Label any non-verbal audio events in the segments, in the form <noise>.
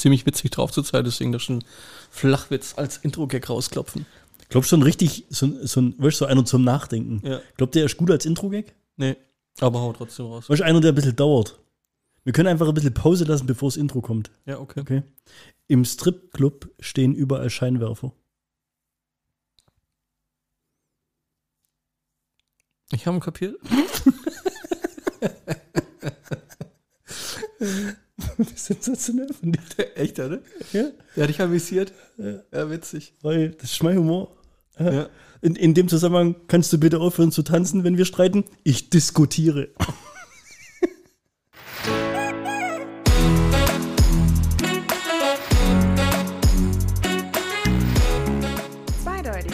ziemlich witzig drauf zur Zeit, deswegen das schon Flachwitz als Intro-Gag rausklopfen. Glaubst du schon richtig, so, ein- so, weißt so einer zum Nachdenken? Ja. Glaubt der ist gut als Intro-Gag? Nee, aber hau trotzdem raus. Weißt du, einer, der ein bisschen dauert? Wir können einfach ein bisschen Pause lassen, bevor das Intro kommt. Ja, okay. Okay. Im Stripclub stehen überall Scheinwerfer. Ich habe ihn kapiert. <laughs> Sensationell von dir. Echt, oder? Ja, Der hat dich amüsiert. Ja, witzig. weil das ist mein Humor. Ja. In, in dem Zusammenhang kannst du bitte aufhören zu tanzen, wenn wir streiten? Ich diskutiere. <laughs> Zweideutig.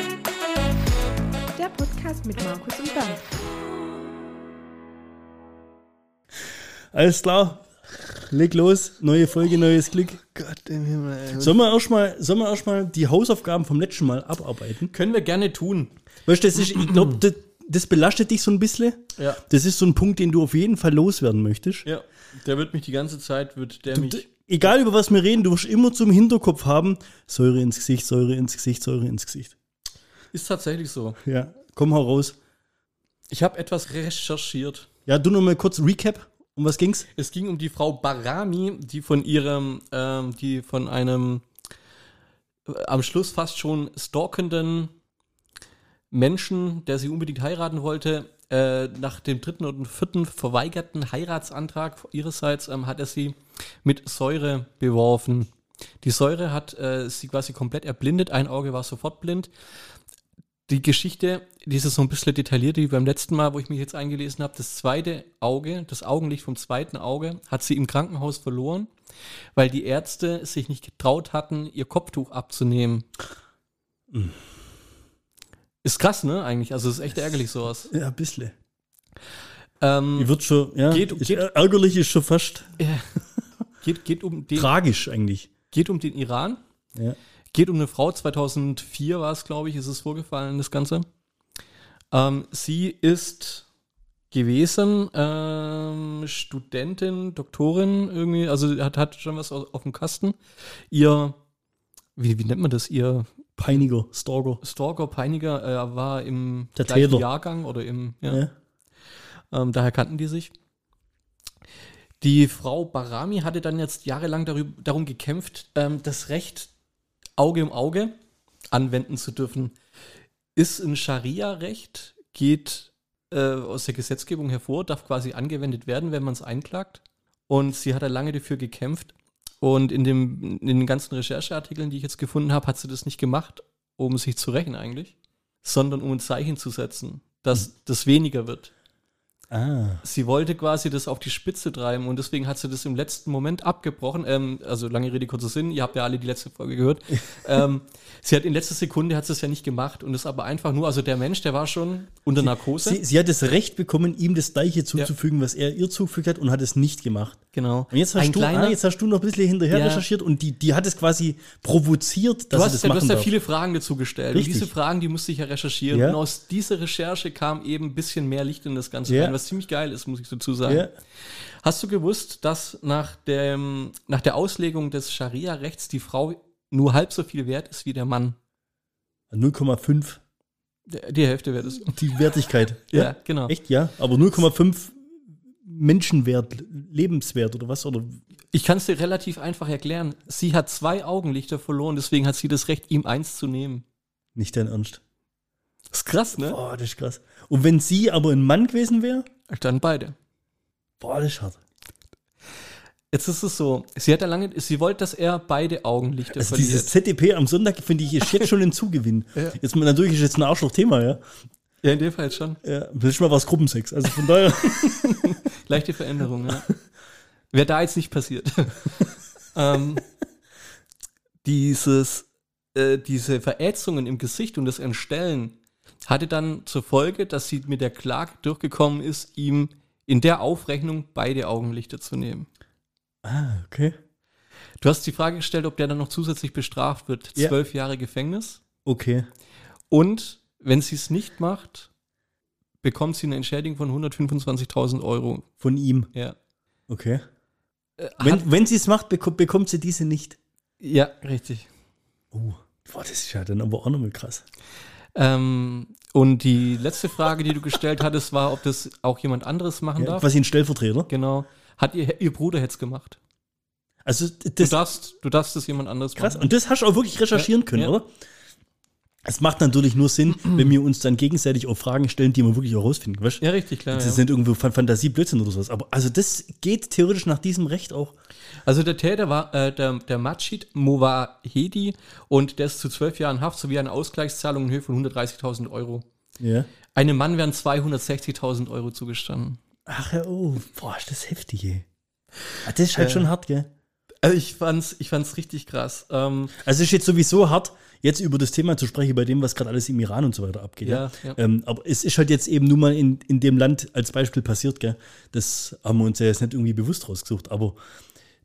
Der Podcast mit Markus und Bernd. Alles klar. Leg los. Neue Folge, neues Glück. Gott im Himmel. Ey. Sollen wir erstmal sollen wir die Hausaufgaben vom letzten Mal abarbeiten? Können wir gerne tun. Weißt du, das ist, ich glaube, das, das belastet dich so ein bisschen. Ja. Das ist so ein Punkt, den du auf jeden Fall loswerden möchtest. Ja. Der wird mich die ganze Zeit, wird der D- mich. Egal über was wir reden, du wirst immer zum Hinterkopf haben, Säure ins Gesicht, Säure ins Gesicht, Säure ins Gesicht. Ist tatsächlich so. Ja, komm hau raus. Ich habe etwas recherchiert. Ja, du noch mal kurz Recap. Um was ging's? Es ging um die Frau Barami, die von ihrem, ähm, die von einem äh, am Schluss fast schon stalkenden Menschen, der sie unbedingt heiraten wollte, äh, nach dem dritten und vierten verweigerten Heiratsantrag ihrerseits ähm, hat er sie mit Säure beworfen. Die Säure hat äh, sie quasi komplett erblindet, ein Auge war sofort blind. Die Geschichte, die ist so ein bisschen detailliert wie beim letzten Mal, wo ich mich jetzt eingelesen habe. Das zweite Auge, das Augenlicht vom zweiten Auge, hat sie im Krankenhaus verloren, weil die Ärzte sich nicht getraut hatten, ihr Kopftuch abzunehmen. Ist krass, ne, eigentlich? Also, ist echt ärgerlich sowas. Ja, ein bisschen. Ähm, Ich wird schon, ja, Geht- ist, geht- ärgerlich ist schon fast <laughs> geht, geht, um den, tragisch eigentlich. geht um den Iran. Ja. Geht um eine Frau, 2004 war es, glaube ich, ist es vorgefallen, das Ganze. Ähm, sie ist gewesen, ähm, Studentin, Doktorin irgendwie, also hat, hat schon was auf, auf dem Kasten. Ihr, wie, wie nennt man das, ihr Peiniger, Stalker. Stalker, Peiniger äh, war im Der gleichen Täter. Jahrgang oder im, ja, Ja. ähm, daher kannten die sich. Die Frau Barami hatte dann jetzt jahrelang darüber, darum gekämpft, ähm, das Recht Auge um Auge anwenden zu dürfen. Ist ein Scharia-Recht, geht äh, aus der Gesetzgebung hervor, darf quasi angewendet werden, wenn man es einklagt. Und sie hat da lange dafür gekämpft. Und in, dem, in den ganzen Rechercheartikeln, die ich jetzt gefunden habe, hat sie das nicht gemacht, um sich zu rächen eigentlich, sondern um ein Zeichen zu setzen, dass das weniger wird. Ah. Sie wollte quasi das auf die Spitze treiben und deswegen hat sie das im letzten Moment abgebrochen. Ähm, also lange Rede, kurzer Sinn, ihr habt ja alle die letzte Folge gehört. ähm, sie hat in letzter Sekunde hat sie es ja nicht gemacht und ist aber einfach nur, also der Mensch, der war schon unter Narkose. Sie, sie hat das Recht bekommen, ihm das Gleiche zuzufügen, was er ihr zugefügt hat und hat es nicht gemacht. Genau. Und jetzt hast, Ein du, kleiner, ah, jetzt hast du noch ein bisschen hinterher Ja. recherchiert und die, die hat es quasi provoziert, dass Du hast, das ja, du machen hast ja darf. viele Fragen dazu gestellt. Richtig. Und diese Fragen, die musste ich ja recherchieren. Ja. Und aus dieser Recherche kam eben ein bisschen mehr Licht in das Ganze Ja. rein, was ziemlich geil ist, muss ich dazu sagen. ja. Hast du gewusst, dass nach, dem, nach der Auslegung des Scharia-Rechts die Frau nur halb so viel wert ist wie der Mann? 0,5 Der- Die Hälfte wert ist. die Wertigkeit. Ja, genau. Echt, ja. Aber 0,5 Menschenwert, Lebenswert oder was? Oder Ich kann es dir relativ einfach erklären. Sie hat zwei Augenlichter verloren, deswegen hat sie das Recht, ihm eins zu nehmen. nicht dein Ernst. Das ist krass, ne? Boah, das ist krass. Und wenn sie aber ein Mann gewesen wäre, Dann beide. boah, das ist hart. Jetzt ist es so, sie hat ja lange, sie wollte, dass er beide Augenlichter Also verliert. dieses ZDP am Sonntag, finde ich, ist jetzt schon ein Zugewinn. <laughs> Ja. Jetzt natürlich ist jetzt ein Arschloch-Thema, ja. Ja, in dem Fall schon. ja. Das ist mal was Gruppensex. Also von daher. <laughs> Leichte Veränderung, ja. Wäre da jetzt nicht passiert. <laughs> ähm, dieses, äh, diese Verätzungen im Gesicht und das Entstellen hatte dann zur Folge, dass sie mit der Klage durchgekommen ist, ihm in der Aufrechnung beide Augenlichter zu nehmen. ah, okay. Du hast die Frage gestellt, ob der dann noch zusätzlich bestraft wird. Ja. Zwölf Jahre Gefängnis. Okay. Und wenn sie es nicht macht, bekommt sie eine Entschädigung von 125.000 Euro. Von ihm. Ja. Okay. Wenn, wenn sie es macht, bekommt, bekommt sie diese nicht. Ja, richtig. Oh, boah, das ist ja dann aber auch nochmal krass. Ähm, und die letzte Frage, die du gestellt hattest, war, ob das auch jemand anderes machen Ja, darf. quasi ein Stellvertreter. Genau. Hat ihr, ihr Bruder hätte es gemacht. Also Du das darfst, du darfst das jemand anderes krass. machen. Und das hast du auch wirklich recherchieren können, ja. oder? Es macht natürlich nur Sinn, wenn wir uns dann gegenseitig auch Fragen stellen, die wir wirklich auch rausfinden. Weißt? Ja, richtig, klar. Das Ja. nicht irgendwo Fan- Fantasie, Blödsinn oder sowas. Aber also das geht theoretisch nach diesem Recht auch. Also der Täter war äh, der, der Majid Movahedi und der ist zu zwölf Jahren Haft sowie eine Ausgleichszahlung in Höhe von 130.000 Euro. Ja. Einem Mann werden 260.000 Euro zugestanden. Ach ja, oh, boah, ist das heftig, ey. Ah, Das ist halt Ja. schon hart, gell? Also ich fand's, ich fand's richtig krass. Ähm, Also es ist jetzt sowieso hart, jetzt über das Thema zu sprechen, bei dem, was gerade alles im Iran und so weiter abgeht. Ja, ja. Ähm, aber es ist halt jetzt eben nur mal in, in dem Land als Beispiel passiert, gell? Das haben wir uns ja jetzt nicht irgendwie bewusst rausgesucht. Aber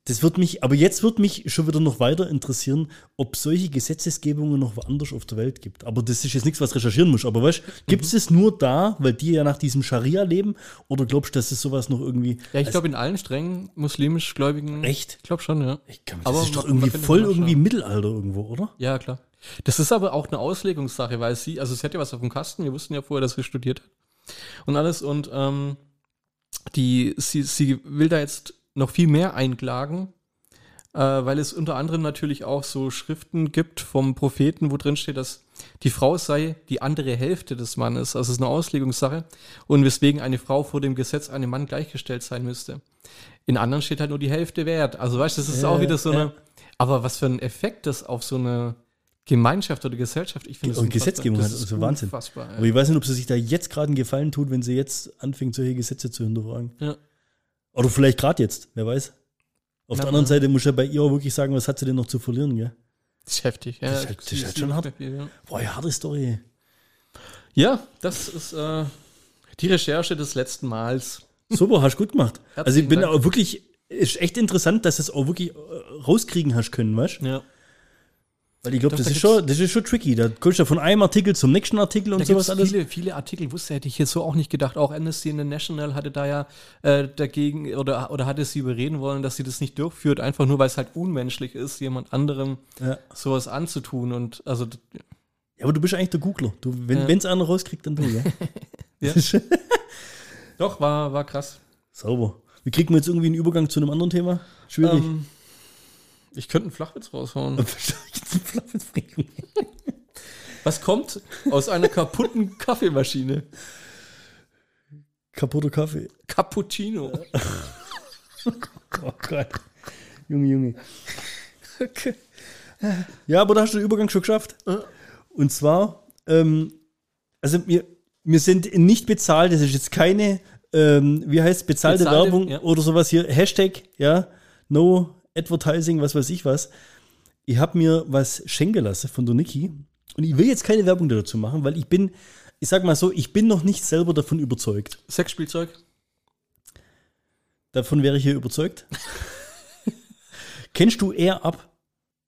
das wird mich, aber jetzt wird mich schon wieder noch weiter interessieren, ob solche Gesetzesgebungen noch woanders auf der Welt gibt. Aber das ist jetzt nichts, was recherchieren muss. Aber weißt gibt es es nur da, weil die ja nach diesem Scharia leben? Oder glaubst du, dass es sowas noch irgendwie. ja, ich glaube in allen strengen muslimisch Gläubigen. Echt? Ich glaube schon, ja. Ich kann, das Aber ist doch irgendwie voll irgendwie. Mittelalter irgendwo, oder? Ja, klar. Das ist aber auch eine Auslegungssache, weil sie, also es hätte ja was auf dem Kasten, wir wussten ja vorher, dass sie studiert hat und alles und ähm, die, sie, sie will da jetzt noch viel mehr einklagen, äh, weil es unter anderem natürlich auch so Schriften gibt vom Propheten, wo drin steht, dass die Frau sei die andere Hälfte des Mannes. Also es ist eine Auslegungssache und weswegen eine Frau vor dem Gesetz einem Mann gleichgestellt sein müsste. In anderen steht halt nur die Hälfte wert. Also weißt du, das ist Ja, auch wieder so eine. Aber was für ein Effekt das auf so eine Gemeinschaft oder Gesellschaft, ich finde das Und. Gesetzgebung das ist also Wahnsinn. Aber ich weiß nicht, ob sie sich da jetzt gerade einen Gefallen tut, wenn sie jetzt anfängt, solche Gesetze zu hinterfragen. ja. Oder vielleicht gerade jetzt, wer weiß. Auf Ja, der anderen. Seite muss ich ja bei ihr auch wirklich sagen, was hat sie denn noch zu verlieren, gell? Das ist heftig. Ja, Das ist halt- das ist halt schon hart. viel, ja. Boah, ja, harte Story. ja, das ist äh, die Recherche des letzten Mals. Super, hast gut gemacht. also ich bin Dank. auch wirklich, ist echt interessant, dass du es auch wirklich äh, rauskriegen hast können, weißt du? Ja. Weil ich glaube, das, da ist schon, das ist schon tricky. Da kommst du ja von einem Artikel zum nächsten Artikel und Da sowas alles. viele, viele Artikel, wusste hätte ich jetzt so auch nicht gedacht. Auch Amnesty International hatte da ja äh, dagegen oder, oder hatte sie überreden wollen, dass sie das nicht durchführt, einfach nur weil es halt unmenschlich ist, jemand anderem Ja. sowas anzutun. Und also Ja, aber du bist eigentlich der Googler. Du, wenn Ja. es einer rauskriegt, dann du, ja? <laughs> Ja. <laughs> Doch, war, war krass. Sauber. Wie kriegen wir jetzt irgendwie einen Übergang zu einem anderen Thema? Schwierig. Ähm, ich könnte einen Flachwitz raushauen. <laughs> Was kommt aus einer kaputten Kaffeemaschine? Kaputter Kaffee. Cappuccino. Oh Gott. Junge, Junge. Ja, aber da hast du den Übergang schon geschafft. Und zwar, ähm, also wir, wir sind nicht bezahlt, das ist jetzt keine, ähm, wie heißt bezahlte, Bezahlte, Werbung ja. oder sowas hier. Hashtag, ja, no advertising, was weiß ich was. Ich habe mir was schenken lassen von der Niki. Und ich will jetzt keine Werbung dazu machen, weil ich bin, ich sag mal so, ich bin noch nicht selber davon überzeugt. Sexspielzeug. Davon wäre ich hier überzeugt. <laughs> Kennst du Air Up?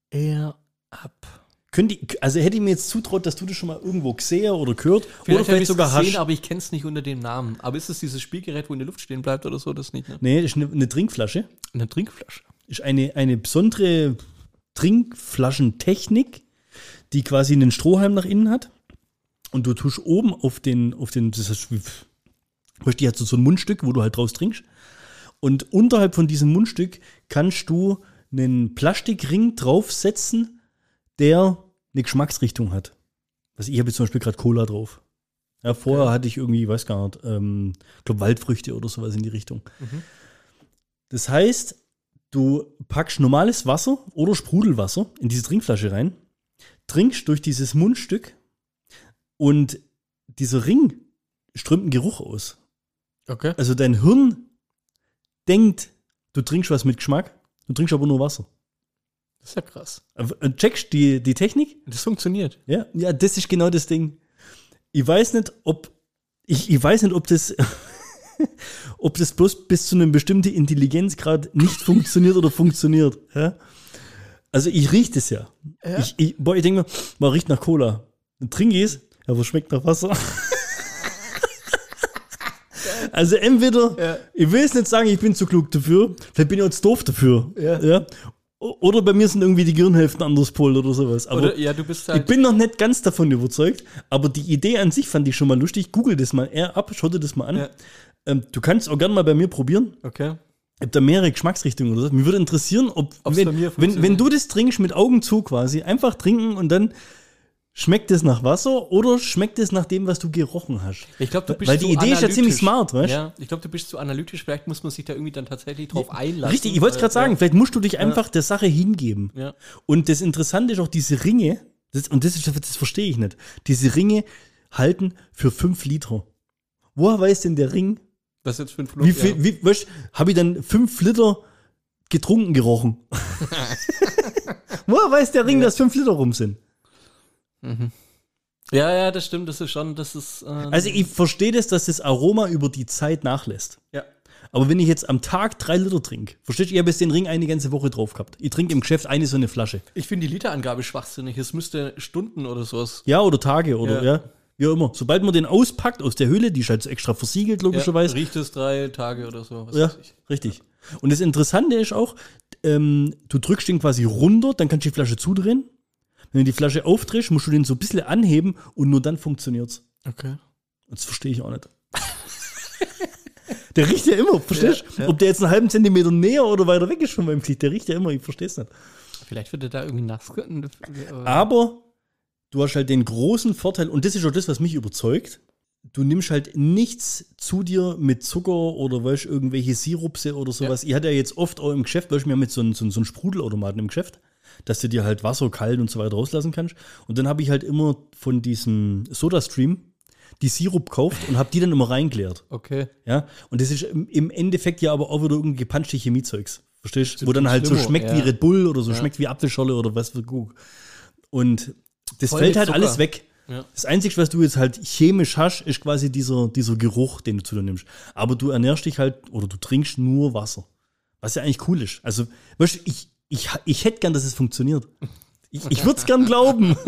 Air ab. Könnte also hätte ich mir jetzt zutraut, dass du das schon mal irgendwo gesehen oder gehört oder Vielleicht, vielleicht sogar gesehen, hast. aber ich kenne es nicht unter dem Namen. Aber ist es dieses Spielgerät, wo in der Luft stehen bleibt oder so? Das nicht, ne? Nee, das ist eine, eine Trinkflasche. Eine Trinkflasche. Ist eine, eine besondere Trinkflaschentechnik, die quasi einen Strohhalm nach innen hat. Und du tust oben auf den, auf den, das du, die hat so ein Mundstück, wo du halt draus trinkst. Und unterhalb von diesem Mundstück kannst du einen Plastikring draufsetzen, der eine Geschmacksrichtung hat. Also ich habe jetzt zum Beispiel gerade Cola drauf. Ja, vorher hatte ich irgendwie, weiß gar nicht, ähm, ich glaube Waldfrüchte oder sowas in die Richtung. Das heißt, du packst normales Wasser oder Sprudelwasser in diese Trinkflasche rein, trinkst durch dieses Mundstück und dieser Ring strömt einen Geruch aus. Okay. Also dein Hirn denkt, du trinkst was mit Geschmack, du trinkst aber nur Wasser. Das ist ja krass. Und checkst die, die Technik? Das funktioniert. Ja, ja, das ist genau das Ding. Ich weiß nicht, ob ich, ich weiß nicht, ob das <laughs> <laughs> ob das bloß bis zu einem bestimmten Intelligenzgrad nicht funktioniert oder funktioniert. Ja? Also ich rieche das ja. Ich, ich, boah, ich denke mir, man riecht nach Cola. Dann trinke ich es, aber schmeckt nach Wasser. <laughs> Also entweder, Ja. ich will jetzt nicht sagen, ich bin zu klug dafür, vielleicht bin ich auch zu doof dafür. Ja. O- Oder bei mir sind irgendwie die Gehirnhälften anders pol oder sowas. Aber Oder, ja, du bist ich halt. bin noch nicht ganz davon überzeugt, aber die Idee an sich fand ich schon mal lustig. Google das mal eher ab, schau dir das mal an. Ja. Ähm, du kannst auch gerne mal bei mir probieren. Okay. Ich habe da mehrere Geschmacksrichtungen oder so. Mir würde interessieren, ob, Ob's wenn, bei mir wenn, funktioniert. wenn du das trinkst mit Augen zu quasi, einfach trinken und dann schmeckt es nach Wasser oder schmeckt es nach dem, was du gerochen hast. Ich glaube, du bist Weil die Idee ist ja ziemlich smart, weißt du? Ja, ich glaube, du bist zu analytisch. Vielleicht muss man sich da irgendwie dann tatsächlich drauf einlassen. Richtig, ich wollte es gerade Äh, sagen, vielleicht musst du dich einfach der Sache hingeben. Ja. Und das Interessante ist auch, diese Ringe, das, und das, ist, das verstehe ich nicht, diese Ringe halten für 5 Liter. Woher weiß denn der Ring, Ist jetzt fünf wie viel, wie, weißt habe ich dann 5 Liter getrunken gerochen? <laughs> Woher weiß der Ring, dass 5 Liter rum sind? Ja, ja, das stimmt. Das ist schon, das ist. Äh, Also ich verstehe das, dass das Aroma über die Zeit nachlässt. ja. Aber wenn ich jetzt am Tag 3 Liter trinke, verstehst du, ich habe jetzt den Ring eine ganze Woche drauf gehabt. Ich trinke im Geschäft eine so eine Flasche. Ich finde die Literangabe schwachsinnig. Es müsste Stunden oder sowas. Ja, oder Tage oder Ja. ja. Wie auch immer. Sobald man den auspackt aus der Hülle, die ist halt so extra versiegelt, logischerweise. Ja, riecht es drei Tage oder so. Ja, richtig. Und das Interessante ist auch, ähm, du drückst den quasi runter, dann kannst du die Flasche zudrehen. Wenn du die Flasche aufdrehst, musst du den so ein bisschen anheben und nur dann funktioniert's. Okay. Und das verstehe ich auch nicht. der riecht ja immer, verstehst du? Ja, ja. Ob der jetzt einen halben Zentimeter näher oder weiter weg ist von meinem Gesicht, der riecht ja immer, ich verstehe es nicht. Vielleicht wird er da irgendwie nass. Aber du hast halt den großen Vorteil, und das ist auch das, was mich überzeugt. Du nimmst halt nichts zu dir mit Zucker oder weißt irgendwelche Sirupse oder sowas. Ich hatte ja jetzt oft auch im Geschäft, weißt du, wir haben jetzt so einen, so einen, so Sprudelautomaten im Geschäft, dass du dir halt Wasser kalt und so weiter rauslassen kannst. Und dann habe ich halt immer von diesem Soda-Stream die Sirup gekauft und habe die dann immer reingeleert. Okay. Ja, und das ist im, Endeffekt ja aber auch wieder irgendwie gepanschte Chemiezeugs. Verstehst du? So Wo dann halt so schlimmer, schmeckt ja. wie Red Bull oder so Ja. schmeckt wie Apfelschorle oder was für Gug. Und das Voll fällt halt Zucker. alles weg. Ja. Das Einzige, was du jetzt halt chemisch hast, ist quasi dieser, dieser Geruch, den du zu dir nimmst. Aber du ernährst dich halt oder du trinkst nur Wasser. Was ja eigentlich cool ist. Also, weißt du, ich, ich, ich hätte gern, dass es funktioniert. Ich, ich würde es gern glauben. <laughs>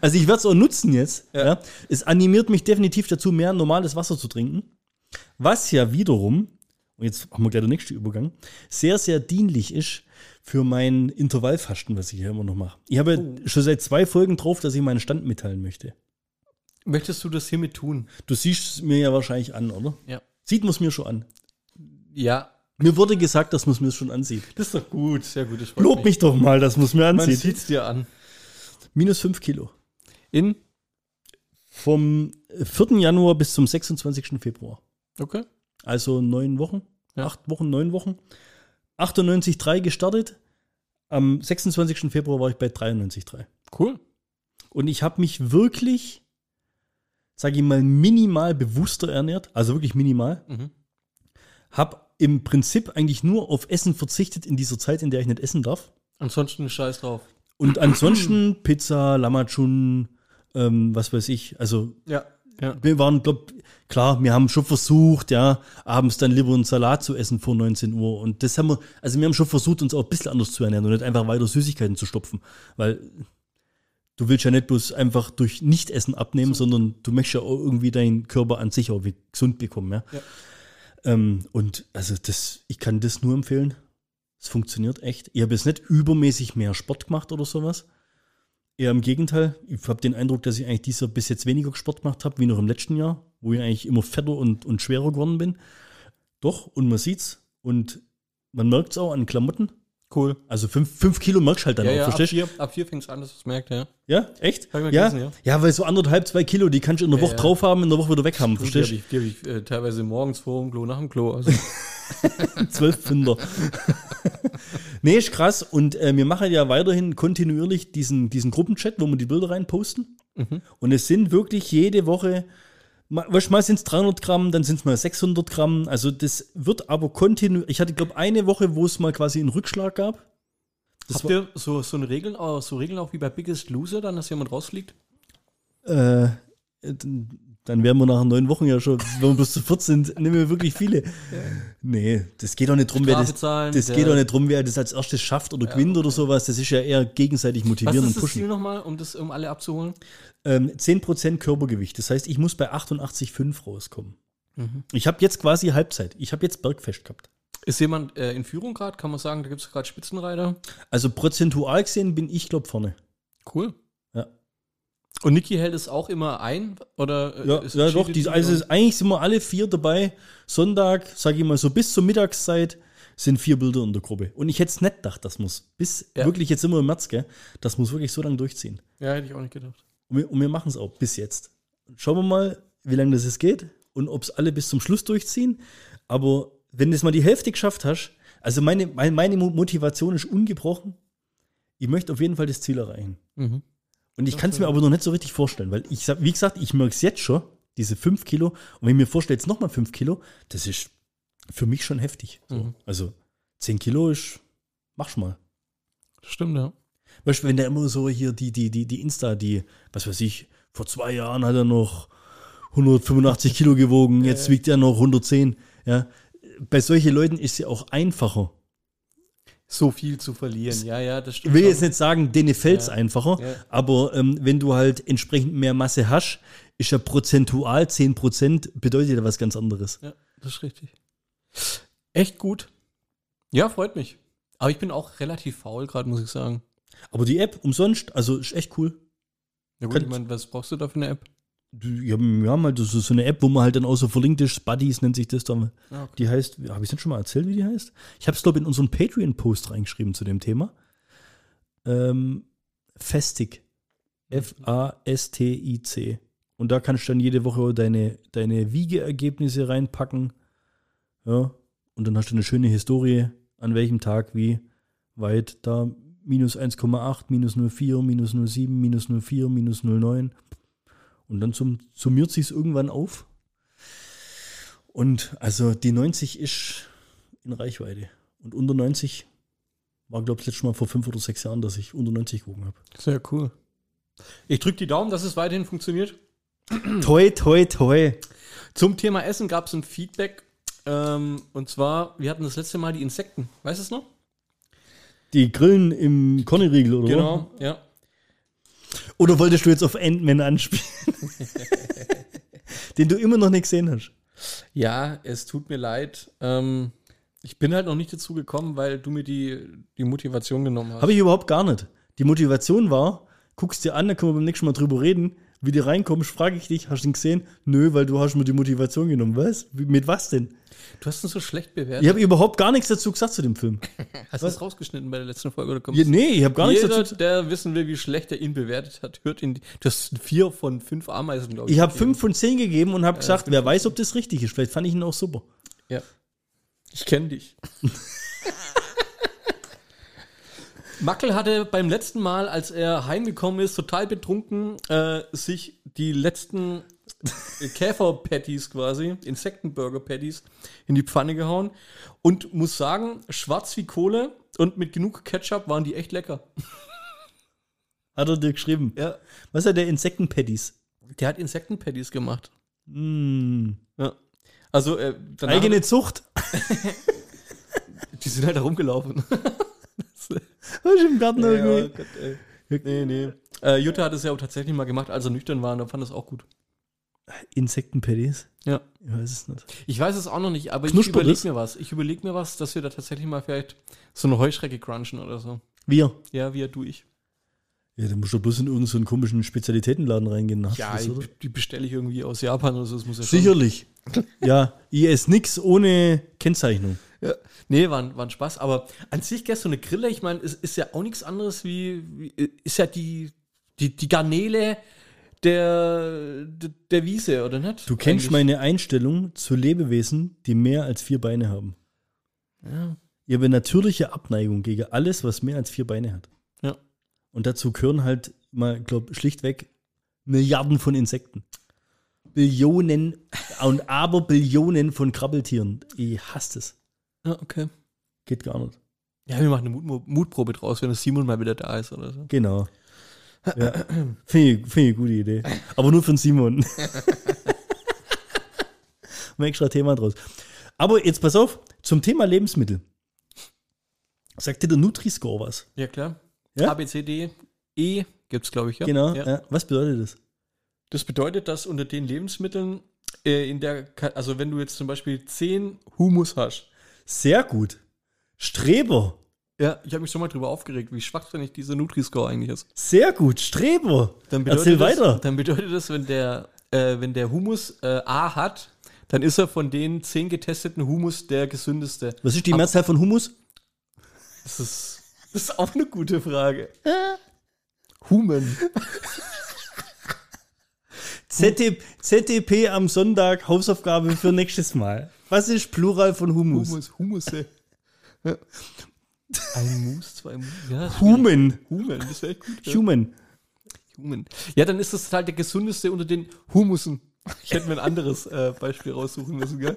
Also ich werde es auch nutzen jetzt. Ja. Es animiert mich definitiv dazu, mehr normales Wasser zu trinken. Was ja wiederum, und jetzt haben wir gleich den nächsten Übergang, sehr, sehr dienlich ist für mein Intervallfasten, was ich hier immer noch mache. Ich habe Oh. schon seit zwei Folgen drauf, dass ich meinen Stand mitteilen möchte. Möchtest du das hiermit tun? Du siehst es mir ja wahrscheinlich an, oder? Ja. Sieht man es mir schon an. Ja. Mir wurde gesagt, dass man es mir schon ansieht. Das ist doch gut. Sehr gut. Lob mich doch mal, dass man es mir Man ansieht. sieht es dir an. Minus 5 Kilo. In? Vom 4. Januar bis zum 26. Februar. Okay. Also neun Wochen, Ja. acht Wochen, neun Wochen. 98,3 gestartet. Am 26. Februar war ich bei 93,3. Cool. Und ich habe mich wirklich, sage ich mal, minimal bewusster ernährt. Also wirklich minimal. Mhm. Habe im Prinzip eigentlich nur auf Essen verzichtet in dieser Zeit, in der ich nicht essen darf. Ansonsten scheiß drauf. Und ansonsten Pizza, Lamachun, ähm, was weiß ich. Also Ja. Ja. wir waren, glaub, klar, wir haben schon versucht, ja, abends dann lieber einen Salat zu essen vor 19 Uhr. Und das haben wir, also wir haben schon versucht, uns auch ein bisschen anders zu ernähren und nicht einfach weiter Süßigkeiten zu stopfen. Weil du willst ja nicht bloß einfach durch Nichtessen abnehmen, sondern du möchtest ja auch irgendwie deinen Körper an sich auch gesund bekommen, ja. Ja. Ähm, und also das, ich kann das nur empfehlen. Es funktioniert echt. Ich habe jetzt nicht übermäßig mehr Sport gemacht oder sowas. Eher im Gegenteil. Ich habe den Eindruck, dass ich eigentlich dieser bis jetzt weniger Sport gemacht habe, wie noch im letzten Jahr, wo ich eigentlich immer fetter und, und schwerer geworden bin. Doch, und man sieht's. Und man merkt es auch an Klamotten. Cool. Also fünf, fünf Kilo merkst du halt dann Ja, auch, ja, ab verstehst du? vier, ab vier fängt es an, dass du es merkt, ja. Ja, echt? Hab ich mal Ja? gelesen, ja, weil so anderthalb, zwei Kilo, die kannst du in der Ja, Woche ja. drauf haben, in der Woche wieder weg haben, Die verstehst habe du? ich, die hab ich äh, teilweise morgens vor dem Klo, nach dem Klo. Also, <laughs> Zwölf Pfünder. <laughs> nee, ist krass. Und äh, wir machen ja weiterhin kontinuierlich diesen, diesen Gruppenchat, wo wir die Bilder rein posten. Mhm. Und es sind wirklich jede Woche, ma- weißt du, mal sind es 300 Gramm, dann sind es mal 600 Gramm. Also das wird aber kontinuierlich. Ich hatte, glaube eine Woche, wo es mal quasi einen Rückschlag gab. Das habt ihr so, so, eine Regeln, auch- so Regeln auch wie bei Biggest Loser, dann, dass jemand rausfliegt? Äh, dann wären wir nach neun Wochen ja schon, wenn wir bloß zu 14 sind, nehmen wir wirklich viele. Nee, das geht doch nicht drum, wer das, zahlen, das geht doch nicht drum, wer das als erstes schafft oder gewinnt oder sowas. Das ist ja eher gegenseitig Was motivieren ist und das pushen. Ziel nochmal, um das um alle abzuholen? Ähm, 10% Körpergewicht. Das heißt, ich muss bei 88,5 rauskommen. Ich habe jetzt quasi Halbzeit. Ich habe jetzt Bergfest gehabt. Ist jemand äh, in Führung gerade? Kann man sagen, da gibt es gerade Spitzenreiter? Also prozentual gesehen bin ich, glaube vorne. Cool. Und Niki hält es auch immer ein? Oder äh, Ja, ist- ja doch. Die, also eigentlich sind wir alle vier dabei. Sonntag, sage ich mal so, bis zur Mittagszeit sind vier Bilder in der Gruppe. Und ich hätte es nicht gedacht, das muss bis Ja. wirklich jetzt immer im März, gell? Das muss wirklich so lange durchziehen. Ja, hätte ich auch nicht gedacht. Und wir, wir machen es auch bis jetzt. Schauen wir mal, wie lange das jetzt geht und ob es alle bis zum Schluss durchziehen. Aber wenn du es mal die Hälfte geschafft hast, also meine, meine, meine Mo- Motivation ist ungebrochen. Ich möchte auf jeden Fall das Ziel erreichen. Mhm. Und ich kann es mir aber noch nicht so richtig vorstellen, weil ich, wie gesagt, ich merke es jetzt schon, diese 5 Kilo. Und wenn ich mir vorstelle, jetzt nochmal 5 Kilo, das ist für mich schon heftig. So. Mhm. Also 10 Kilo ist, mach's mal. Das stimmt, ja. Weißt du, wenn der immer so hier die, die, die, die Insta, die, was weiß ich, vor zwei Jahren hat er noch 185 Kilo gewogen, jetzt wiegt er noch 110. Ja. Bei solchen Leuten ist es ja auch einfacher. So viel zu verlieren. Ja, ja, das Ich stimmt. will schon. jetzt nicht sagen, denen fällt es Ja. einfacher, Ja. aber ähm, wenn du halt entsprechend mehr Masse hast, ist ja prozentual 10% bedeutet ja was ganz anderes. Ja, das ist richtig. Echt gut. Ja, freut mich. Aber ich bin auch relativ faul gerade, muss ich sagen. Aber die App umsonst, also ist echt cool. Ja gut, Könnt- ich meine, was brauchst du da für eine App? Haben, wir haben halt so, eine App, wo man halt dann auch so verlinkt ist, Buddies nennt sich das dann. Ah, okay. Die heißt, habe ich es schon mal erzählt, wie die heißt? Ich habe es, glaube ich, in unseren Patreon-Post reingeschrieben zu dem Thema. Ähm, Festig. F-A-S-T-I-C. Und da kannst du dann jede Woche deine, deine Wiegeergebnisse reinpacken. Ja. Und dann hast du eine schöne Historie, an welchem Tag, wie weit da minus 1,8, minus 0,4, minus 0,7, minus 0,4, minus 0,9. Und dann zum, summiert sich irgendwann auf. Und also die 90 ist in Reichweite. Und unter 90 war, glaube ich, letztes Mal vor fünf oder sechs Jahren, dass ich unter 90 geguckt habe. Sehr cool. Ich drücke die Daumen, dass es weiterhin funktioniert. <clears throat> Toi, toi, toi. Zum Thema Essen gab es ein Feedback. Ähm, und zwar, wir hatten das letzte Mal die Insekten. Weißt du es noch? Die Grillen im Conny-Riegel, oder? Genau, ja. Oder wolltest du jetzt auf Ant-Man anspielen? <laughs> Den du immer noch nicht gesehen hast. Ja, es tut mir leid. Ähm, ich bin halt noch nicht dazu gekommen, weil du mir die, die Motivation genommen hast. Habe ich überhaupt gar nicht. Die Motivation war, guckst dir an, dann können wir beim nächsten Mal drüber reden. Wie du reinkommst, frage ich dich, hast du ihn gesehen? Nö, weil du hast mir die Motivation genommen. Was? Wie- Mit was denn? Du hast ihn so schlecht bewertet. Ich habe überhaupt gar nichts dazu gesagt zu dem Film. <laughs> hast du es rausgeschnitten bei der letzten Folge? Oder kommst Ja, nee, ich habe gar nichts Jeder, dazu der wissen will, wie schlecht er ihn bewertet hat, hört ihn. Du hast vier von fünf Ameisen, glaube ich. Ich habe fünf von zehn gegeben und habe gesagt, wer weiß, ob das richtig ist. Vielleicht fand ich ihn auch super. Ja. Ich kenne dich. <laughs> Mackel hatte beim letzten Mal, als er heimgekommen ist, total betrunken, äh, sich die letzten <laughs> Käfer-Patties quasi, Insektenburger-Patties, in die Pfanne gehauen und muss sagen, schwarz wie Kohle und mit genug Ketchup waren die echt lecker. <laughs> Hat er dir geschrieben. Ja. Was hat der Insektenpaddies? Der hat Insekten-Patties gemacht. Mm. Ja. Also, äh, Eigene Zucht. <laughs> die sind halt da rumgelaufen. <laughs> Hast du im Garten Ja, irgendwie? Gott, ey. Nee, nee. Äh, Jutta hat es ja auch tatsächlich mal gemacht, als er nüchtern war und er fand das auch gut. Insektenpaddies? Ja. Ich weiß es nicht. Ich weiß es auch noch nicht, aber ich überlege mir was. Ich überlege mir was, dass wir da tatsächlich mal vielleicht so eine Heuschrecke crunchen oder so. Wir. Ja, wie du ich. Ja, dann musst du bloß in irgendeinen so komischen Spezialitätenladen reingehen. Ja, das, die, die bestelle ich irgendwie aus Japan oder so. Das muss ja Sicherlich. ja, esse nichts ohne Kennzeichnung. Ja. Nee, war, ein- war ein Spaß. Aber an sich, so eine Grille, ich meine, es ist ja auch nichts anderes wie, wie ist ja die, die, die Garnele der, der, der Wiese, oder nicht? Du kennst Eigentlich. meine Einstellung zu Lebewesen, die mehr als vier Beine haben. Ja. Ich habe natürliche Abneigung gegen alles, was mehr als vier Beine hat. Und dazu gehören halt mal, glaub, schlichtweg Milliarden von Insekten. Billionen und aber Billionen von Krabbeltieren. Ich hasse es. ja, okay. Geht gar nicht. Ja, wir machen eine Mut Mutprobe draus, wenn das Simon mal wieder da ist oder so. Genau. Ja. Finde ich, find ich eine gute Idee. Aber nur von Simon. <laughs> Ein extra Thema draus. Aber jetzt pass auf, zum Thema Lebensmittel. Sagt dir der Nutri-Score was? Ja, klar. Ja? A, B, C, D, E gibt's, glaube ich, ja. Genau. Ja. Ja. Was bedeutet das? Das bedeutet, dass unter den Lebensmitteln äh, in der, also wenn du jetzt zum Beispiel 10 Humus hast. Sehr gut. Streber. Ja, ich habe mich schon mal drüber aufgeregt, wie schwachsinnig diese Nutri-Score eigentlich ist. Sehr gut. Streber. Dann Erzähl das, weiter. Dann bedeutet das, wenn der, äh, wenn der Humus äh, A hat, dann ist er von den 10 getesteten Humus der gesündeste. Was ist die Mehrzahl von Humus? Das ist, das ist auch eine gute Frage. Humen. ZD, ZDP am Sonntag, Hausaufgabe für nächstes Mal. Was ist Plural von Humus? Humus, Humusse. Ja. Ein Mus, zwei Mus. Ja, Human. Humen, das wäre gut. Ja. Human. Humen. Ja, dann ist das halt der gesündeste unter den Humusen. Ich hätte mir ein anderes äh, Beispiel raussuchen müssen, gell?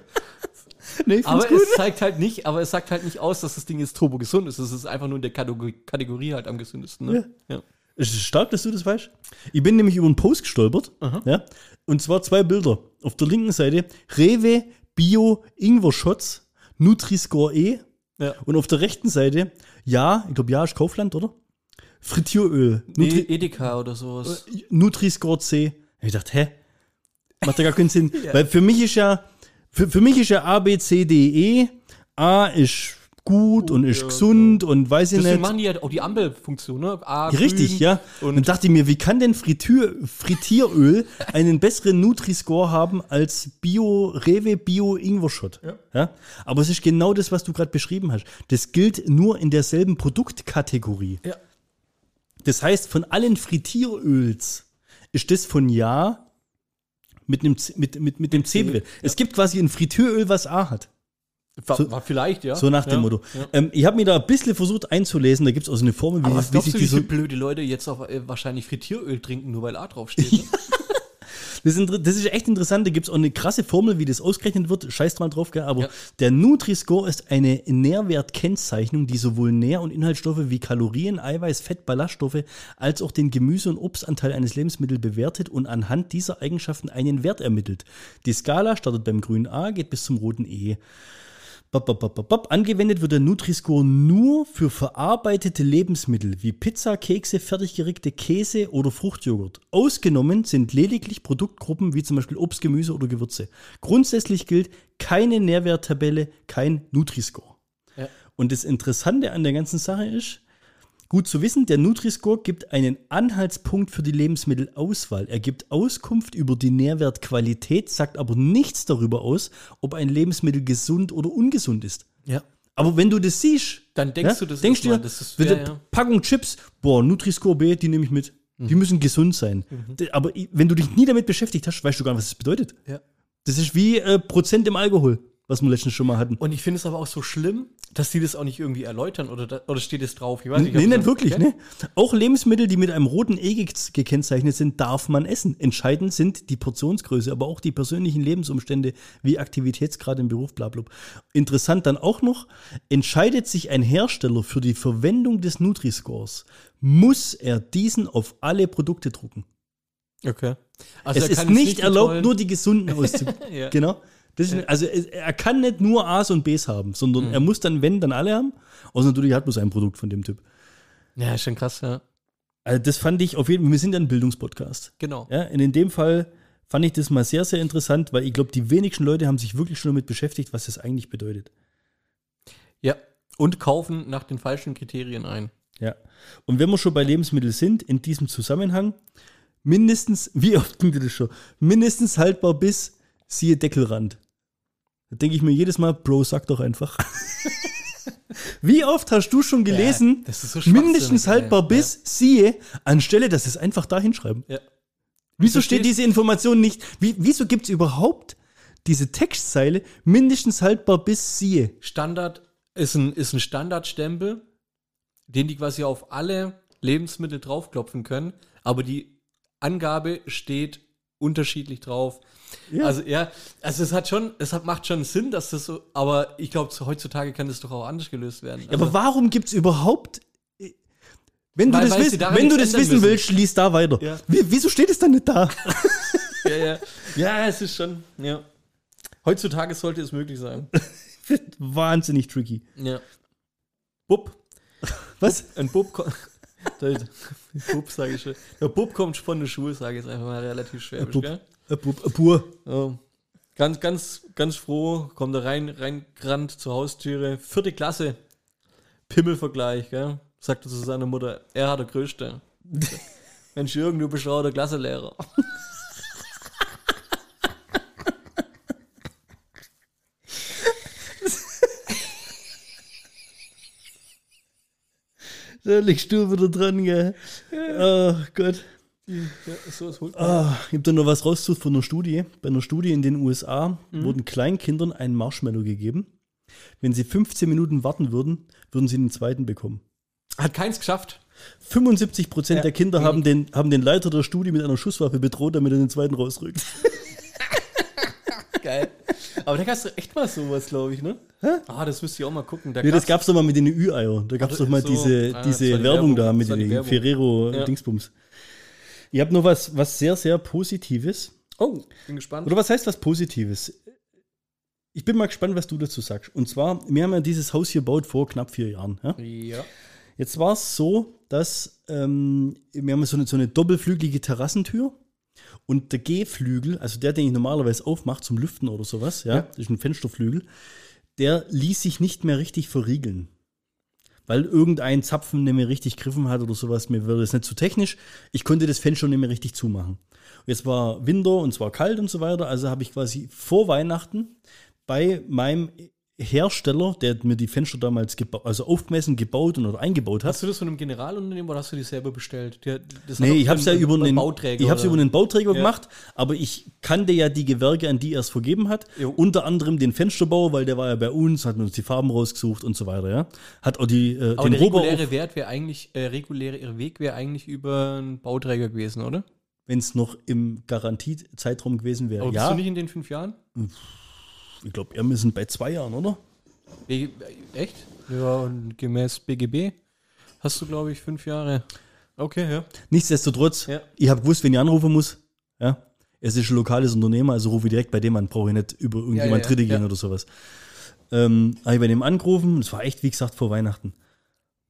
<laughs> Nee, Aber gut. es zeigt halt nicht, aber es sagt halt nicht aus, dass das Ding jetzt turbo gesund ist. Es ist einfach nur in der Kategorie, Kategorie halt am gesündesten. Ne? Ja. Es ist stark, dass du das weißt. Ich bin nämlich über einen Post gestolpert. Ja, und zwar zwei Bilder. Auf der linken Seite Rewe Bio Ingwer Shots Nutri-Score E. Ja. Und auf der rechten Seite, ja, ich glaube, ja, ist Kaufland, oder? Frittieröl. Nutri E Edeka oder sowas. Nutri-Score C. Ich dachte, hä? Macht ja gar keinen Sinn. <laughs> Weil für mich ist ja, für, für mich ist ja A, B, C, D, E. A ist gut und ist ja, gesund und weiß ich Deswegen nicht. machen die ja auch die Ampelfunktion, ne? A, Richtig, grün ja. Und dann dachte ich mir, wie kann denn Fritür, Frittieröl einen besseren Nutri-Score haben als Bio, Rewe Bio Ingwer-Shot? Ja. Aber es ist genau das, was du gerade beschrieben hast. Das gilt nur in derselben Produktkategorie. Ja. Das heißt, von allen Frittieröls ist das von Ja mit, einem, mit, mit, mit dem C. C, Es gibt quasi ein Frittieröl, was A hat. War, war vielleicht, ja. So nach dem ja. Motto. Ja. Ähm, ich habe mir da ein bisschen versucht einzulesen. Da gibt es auch so eine Formel, wie, Aber was wie sich du, die wie so viele blöde Leute jetzt auch äh, wahrscheinlich Frittieröl trinken, nur weil A draufsteht? Ne? <laughs> Das ist, das ist echt interessant. Da gibt es auch eine krasse Formel, wie das ausgerechnet wird. Scheiß mal drauf, gell? Aber Ja. der Nutri-Score ist eine Nährwertkennzeichnung, die sowohl Nähr- und Inhaltsstoffe wie Kalorien, Eiweiß, Fett, Ballaststoffe als auch den Gemüse- und Obstanteil eines Lebensmittels bewertet und anhand dieser Eigenschaften einen Wert ermittelt. Die Skala startet beim grünen A, geht bis zum roten E. Bop, bop, bop. Angewendet wird der Nutri-Score nur für verarbeitete Lebensmittel wie Pizza, Kekse, fertiggerickte Käse oder Fruchtjoghurt. Ausgenommen sind lediglich Produktgruppen wie zum Beispiel Obst, Gemüse oder Gewürze. Grundsätzlich gilt keine Nährwerttabelle, kein Nutri-Score. Ja. Und das Interessante an der ganzen Sache ist, Gut zu wissen, der Nutri-Score gibt einen Anhaltspunkt für die Lebensmittelauswahl. Er gibt Auskunft über die Nährwertqualität, sagt aber nichts darüber aus, ob ein Lebensmittel gesund oder ungesund ist. ja. Aber wenn du das siehst, Dann denkst ja, du das denkst dir, das ist- ja, ja. Packung Chips, boah, Nutri-Score B, die nehme ich mit. Mhm. Die müssen gesund sein. D- Aber wenn du dich nie damit beschäftigt hast, weißt du gar nicht, was das bedeutet. Ja. Das ist wie äh, Prozent im Alkohol, was wir letztens schon mal hatten. Und ich finde es aber auch so schlimm, dass die das auch nicht irgendwie erläutern oder, da, oder steht es drauf? Ich weiß Nee, ob nicht wirklich, ne? Auch Lebensmittel, die mit einem roten E ge- gekennzeichnet sind, darf man essen. Entscheidend sind die Portionsgröße, aber auch die persönlichen Lebensumstände wie Aktivitätsgrad im Beruf, bla, bla. Interessant dann auch noch, entscheidet sich ein Hersteller für die Verwendung des Nutri-Scores, muss er diesen auf alle Produkte drucken. Okay. Also es ist nicht, erlaubt, nur die gesunden <laughs> auszugeben. Ja. Genau. Ist, Also er kann nicht nur A's und B's haben, sondern Mhm. er muss dann, wenn, dann alle haben. Außer natürlich hat bloß ein Produkt von dem Typ. Ja, ist schon krass, ja. Also das fand ich auf jeden Fall, wir sind ja ein Bildungspodcast. Genau. Ja, und in dem Fall fand ich das mal sehr, sehr interessant, weil ich glaube, die wenigsten Leute haben sich wirklich schon damit beschäftigt, was das eigentlich bedeutet. Ja. Und kaufen nach den falschen Kriterien ein. Ja. Und wenn wir schon bei Lebensmitteln sind, in diesem Zusammenhang, mindestens, wie oft klingt das schon, mindestens haltbar bis, siehe Deckelrand. Da denke ich mir jedes Mal, Bro, sag doch einfach. <laughs> wie oft hast du schon gelesen, Ja, so mindestens haltbar ey. bis, siehe, anstelle, dass es einfach da hinschreiben? Ja. Wieso steht diese Information nicht? Wie, wieso gibt es überhaupt diese Textzeile mindestens haltbar bis siehe? Standard ist ein, ist ein Standardstempel, den die quasi auf alle Lebensmittel draufklopfen können, aber die Angabe steht unterschiedlich drauf. Ja. Also ja, also es hat schon, es hat, macht schon Sinn, dass das so, aber ich glaube, heutzutage kann das doch auch anders gelöst werden. Ja, Also, aber warum gibt es überhaupt. Wenn du Weil- das, daran wenn du das wissen müssen. willst, lies da weiter. Ja. Wie, wieso steht es dann nicht da? <laughs> ja, ja. ja, es ist schon, ja. Heutzutage sollte es möglich sein. <laughs> Wahnsinnig tricky. Ja. Bub. Was? Ein Bub kommt. <laughs> Bub sage ich schon. Der Bub kommt von der Schule, sage ich jetzt einfach mal relativ schwäbisch, Bub. gell? Äh, bu- äh, Pur. Oh. Ganz, ganz, ganz froh, kommt er rein, reingerannt zur Haustüre. Vierte Klasse. Pimmelvergleich, gell? Sagte zu seiner Mutter, er hat der Größte. <laughs> Mensch, Jürgen, du bist auch der Klassenlehrer. Da liegst du wieder dran, gell? Oh Gott. Ja, so ist holt. Ah, ich habe da noch was rausgesucht von einer Studie. Bei einer Studie in den USA wurden Kleinkindern ein Marshmallow gegeben. Wenn sie 15 Minuten warten würden, würden sie den zweiten bekommen. Hat keins geschafft. 75 Prozent Ja. der Kinder haben den, haben den Leiter der Studie mit einer Schusswaffe bedroht, damit er den zweiten rausrückt. <laughs> Geil. Aber da gab's doch echt mal sowas, glaube ich, ne? Ah, das müsst ihr auch mal gucken. Da Ja, das gab's- es doch mal mit den Ü-Eier. Da gab es doch mal so, diese, ah, diese die Werbung, Werbung, da mit die den Werbung. Ferrero Ja. Ich habe noch was, was sehr, sehr Positives. Oh, bin gespannt. Oder was heißt was Positives? Ich bin mal gespannt, was du dazu sagst. Und zwar, wir haben ja dieses Haus hier gebaut vor knapp vier Jahren. Ja? Ja. Jetzt war es so, dass ähm, wir haben so eine, so eine doppelflügelige Terrassentür und der G-Flügel, also der, den ich normalerweise aufmache zum Lüften oder sowas, ja, Ja. das ist ein Fensterflügel, der ließ sich nicht mehr richtig verriegeln. Weil irgendein Zapfen nicht mehr richtig griffen hat oder sowas, mir würde es nicht zu technisch. Ich konnte das Fenster nicht mehr richtig zumachen. Jetzt war Winter und es war kalt und so weiter, also habe ich quasi vor Weihnachten bei meinem Hersteller, der mir die Fenster damals also aufgemessen, gebaut und oder eingebaut hat. Hast du das von einem Generalunternehmen oder hast du die selber bestellt? Die, Nee, ich habe es ja über einen Bauträger. Ich habe es über einen Bauträger Ja. gemacht, aber ich kannte ja die Gewerke, an die er es vergeben hat. Jo. Unter anderem den Fensterbauer, weil der war ja bei uns, hat uns die Farben rausgesucht und so weiter. Ja, hat auch die äh, Aber den der reguläre Wert wäre eigentlich, äh, reguläre Weg wäre eigentlich über einen Bauträger gewesen, oder? wenn es noch im Garantiezeitraum gewesen wäre. Aber bist Ja, du nicht in den fünf Jahren? Ich glaube, wir sind bei zwei Jahren, oder? Echt? Ja, und gemäß BGB hast du, glaube ich, fünf Jahre. Okay, ja. Nichtsdestotrotz, Ja. ich habe gewusst, wenn ich anrufen muss, ja, es ist ein lokales Unternehmen, also rufe ich direkt bei dem an, brauche ich nicht über irgendjemand Ja, ja, ja, Dritte gehen ja. oder sowas. Ähm, habe ich bei dem angerufen, es war echt, wie gesagt, vor Weihnachten.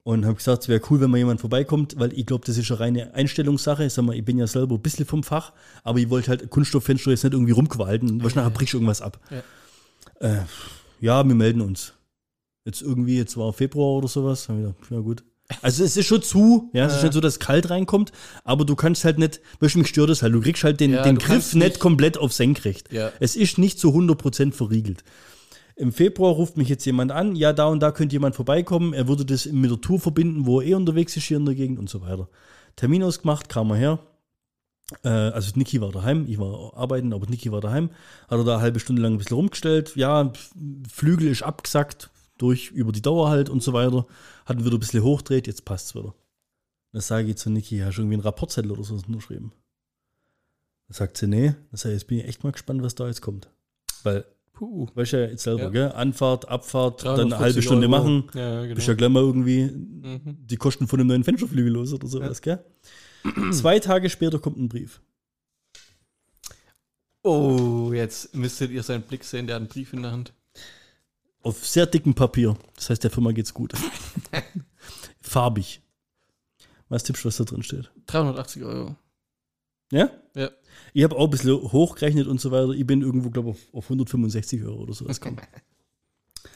Und habe gesagt, es wäre cool, wenn mal jemand vorbeikommt, weil ich glaube, das ist eine reine Einstellungssache. Sag mal, ich bin ja selber ein bisschen vom Fach, aber ich wollte halt Kunststofffenster jetzt nicht irgendwie rumqualten, weil nachher brichst du irgendwas ab. Ja. Äh, ja, wir melden uns. Jetzt irgendwie, jetzt war Februar oder sowas, haben wir gedacht, ja gut. Also es ist schon zu, ja, es ist Ja. nicht so, dass kalt reinkommt, aber du kannst halt nicht, weißt du, mich stört das halt, du kriegst halt den, Ja, den Griff nicht nicht- komplett auf senkrecht. Ja. Es ist nicht zu 100% verriegelt. Im Februar ruft mich jetzt jemand an, ja, da und da könnte jemand vorbeikommen, er würde das mit der Tour verbinden, wo er eh unterwegs ist hier in der Gegend und so weiter. Termin ausgemacht, kam er her. Äh, also Niki war daheim, ich war arbeiten, aber Niki war daheim. Hat er da eine halbe Stunde lang ein bisschen rumgestellt. Ja, Flügel ist abgesackt, durch über die Dauer halt und so weiter. Hat ihn wieder ein bisschen hochdreht, jetzt passt's wieder. Dann sage ich zu Niki, hast du irgendwie einen Rapportzettel oder so unterschrieben? Dann sagt sie, nee. Dann sage ich, jetzt bin ich echt mal gespannt, was da jetzt kommt. Weil, Puh. weißt du ja jetzt selber, Ja. gell? Anfahrt, Abfahrt, dann eine 350 halbe Stunde Euro. machen. Ja, genau. Bist ja gleich mal irgendwie Mhm. die Kosten von einem neuen Fensterflügel los oder sowas, gell? <clears throat> Zwei Tage später kommt ein Brief. Oh, jetzt müsstet ihr seinen Blick sehen, der hat einen Brief in der Hand. Auf sehr dickem Papier. Das heißt, der Firma geht's gut. <laughs> Farbig. Was tippst du, was da drin steht? 380 Euro. Ja? Ja. Ich habe auch ein bisschen hochgerechnet und so weiter. Ich bin irgendwo, glaube ich, auf, auf 165 Euro oder sowas gekommen.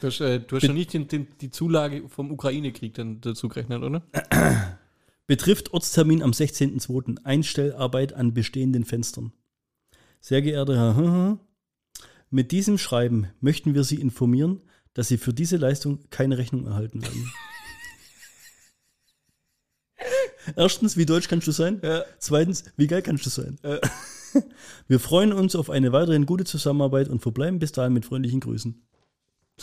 Du hast, äh, du hast ja nicht den, den, die Zulage vom Ukraine-Krieg dann dazu gerechnet, oder? <clears throat> Betrifft Ortstermin am 16.02. Einstellarbeit an bestehenden Fenstern. Sehr geehrter Herr, hm, hm, mit diesem Schreiben möchten wir Sie informieren, dass Sie für diese Leistung keine Rechnung erhalten werden. <laughs> Erstens, wie deutsch kannst du sein? Ja. Zweitens, wie geil kannst du sein? Ja. <laughs> Wir freuen uns auf eine weiterhin gute Zusammenarbeit und verbleiben bis dahin mit freundlichen Grüßen.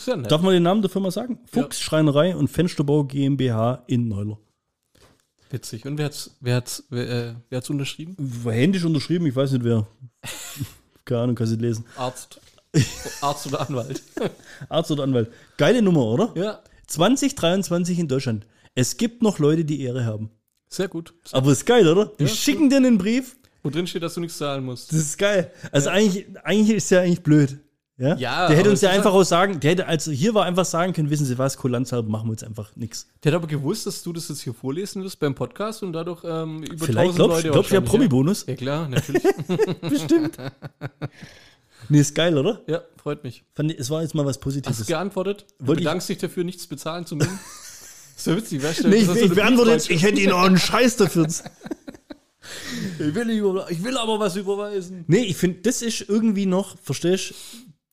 Ja nett. Darf man den Namen der Firma sagen? Fuchs Schreinerei und Fensterbau GmbH in Neuler. Witzig. Und wer hat's, wer hat's, wer, äh, wer hat's unterschrieben? Händisch unterschrieben, ich weiß nicht wer. <laughs> Keine Ahnung, kann sie lesen. Arzt. <laughs> Arzt oder Anwalt. <laughs> Arzt oder Anwalt. Geile Nummer, oder? ja, 2023 in Deutschland. Es gibt noch Leute, die Ehre haben. sehr gut. Aber ist geil, oder? Die Ja, schicken dir einen Brief. Wo drin steht, dass du nichts zahlen musst. Das ist geil. Also eigentlich, eigentlich ist ja eigentlich blöd. Ja, Ja, der hätte uns ja einfach halt- auch sagen, der hätte also hier war einfach sagen können, wissen Sie was, kulanzhalber machen wir jetzt einfach nichts. Der hat aber gewusst, dass du das jetzt hier vorlesen wirst beim Podcast und dadurch ähm, über Vielleicht 1000 glaubst, Leute glaubst ja Promi-Bonus? Ja klar, natürlich. <laughs> Bestimmt. Nee, ist geil, oder? Ja, freut mich. Fand es war jetzt mal was Hast Positives. du geantwortet? Du Wollte ich- bedankst dich dafür, nichts bezahlen zu müssen? <laughs> so witzig, weißt du? Nee, ich, ich beantworte jetzt, ich hätte ihn auch einen Scheiß dafür. <laughs> Ich will, nicht ich will aber was überweisen. nee, ich finde, das ist irgendwie noch, verstehst du?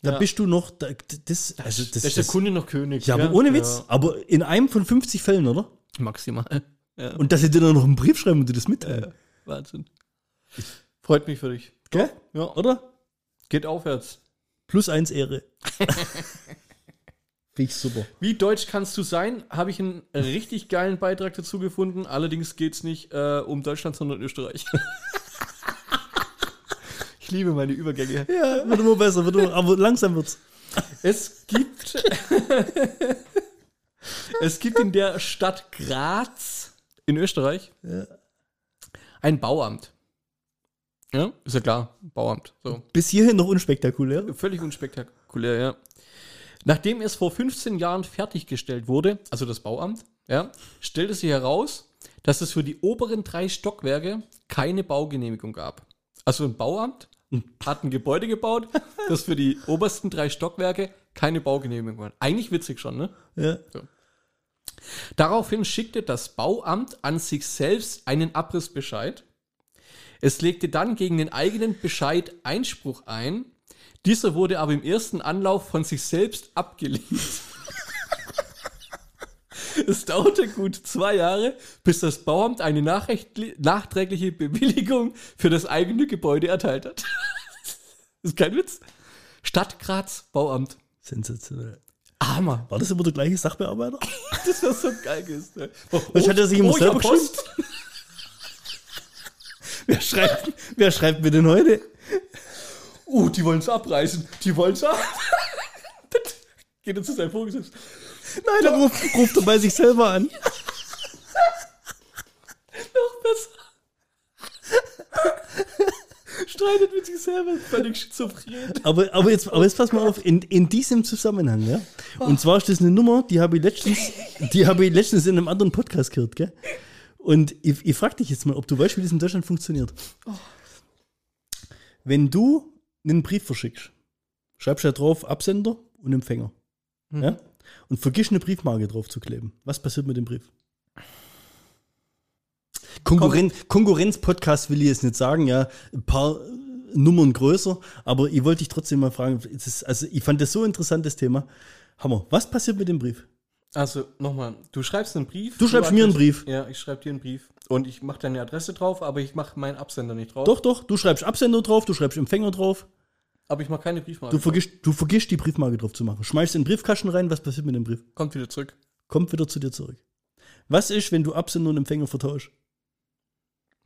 Da Ja. bist du noch, da, das, also das, Da ist der das, Kunde noch König. ja, aber gell? ohne Witz, aber in einem von 50 Fällen, oder? Ja, maximal. <laughs> Ja, Und dass sie dir dann noch einen Brief schreiben und dir das mitteilen. Wahnsinn. Freut mich für dich. Gell? Ja, Oder? geht aufwärts. Plus eins Ehre. <laughs> Ich super. Wie deutsch kannst du sein? Habe ich einen richtig geilen Beitrag dazu gefunden. Allerdings geht es nicht äh, um Deutschland, sondern Österreich. <laughs> ich liebe meine Übergänge. Ja, wird immer besser, wird immer, aber langsam wird's. Es gibt, <laughs> es gibt in der Stadt Graz in Österreich ein Bauamt. Ja, ist ja klar, Bauamt. So. Bis hierhin noch unspektakulär. Völlig unspektakulär, ja. Nachdem es vor 15 Jahren fertiggestellt wurde, also das Bauamt, ja, stellte sich heraus, dass es für die oberen drei Stockwerke keine Baugenehmigung gab. Also ein Bauamt hat ein Gebäude gebaut, <laughs> das für die obersten drei Stockwerke keine Baugenehmigung hat. Eigentlich witzig schon, ne? Ja. Daraufhin schickte das Bauamt an sich selbst einen Abrissbescheid. Es legte dann gegen den eigenen Bescheid Einspruch ein. Dieser wurde aber im ersten Anlauf von sich selbst abgelehnt. Es dauerte gut zwei Jahre, bis das Bauamt eine nachträgliche Bewilligung für das eigene Gebäude erteilt hat. <laughs> ist kein Witz. Stadt Graz Bauamt. Sensationell. Hammer. War das immer der gleiche Sachbearbeiter? <laughs> Das wäre so geil gewesen. ne? Was hat er sich immer Oh, selber Post. <laughs> Wer schreibt, wer schreibt mir denn heute? Uh, die wollen es abreißen. Die wollen es ab. Geht er zu seinem Vorgesetzten. Nein, er ruft, ruft er bei sich selber an. Noch besser. Streitet mit sich selber. Völlig schizophren. Aber, aber, jetzt, aber jetzt pass mal auf, in, in diesem Zusammenhang, ja. Und zwar ist das eine Nummer, die habe ich letztens, die habe ich letztens in einem anderen Podcast gehört, gell? Und ich, ich frage dich jetzt mal, ob du weißt, wie das in Deutschland funktioniert. Wenn du einen Brief verschickst, schreibst du da drauf Absender und Empfänger. Ja? Und vergisst eine Briefmarke drauf zu kleben. Was passiert mit dem Brief? Konkurren Konkurrenz-Podcast will ich jetzt nicht sagen, ja, ein paar Nummern größer, aber ich wollte dich trotzdem mal fragen, ist, also ich fand das so ein interessantes Thema. Hammer, was passiert mit dem Brief? Also, nochmal. Du schreibst einen Brief. Du schreibst mir einen Brief. Ja, ich schreibe dir einen Brief. Und ich mache deine Adresse drauf, aber ich mache meinen Absender nicht drauf. Doch, doch, du schreibst Absender drauf, du schreibst Empfänger drauf, Aber ich mache keine Briefmarke. du vergisst, du vergisst die Briefmarke drauf zu machen. Schmeißt in den Briefkasten rein, was passiert mit dem Brief? Kommt wieder zurück. Kommt wieder zu dir zurück. Was ist, wenn du Absender und Empfänger vertauschst?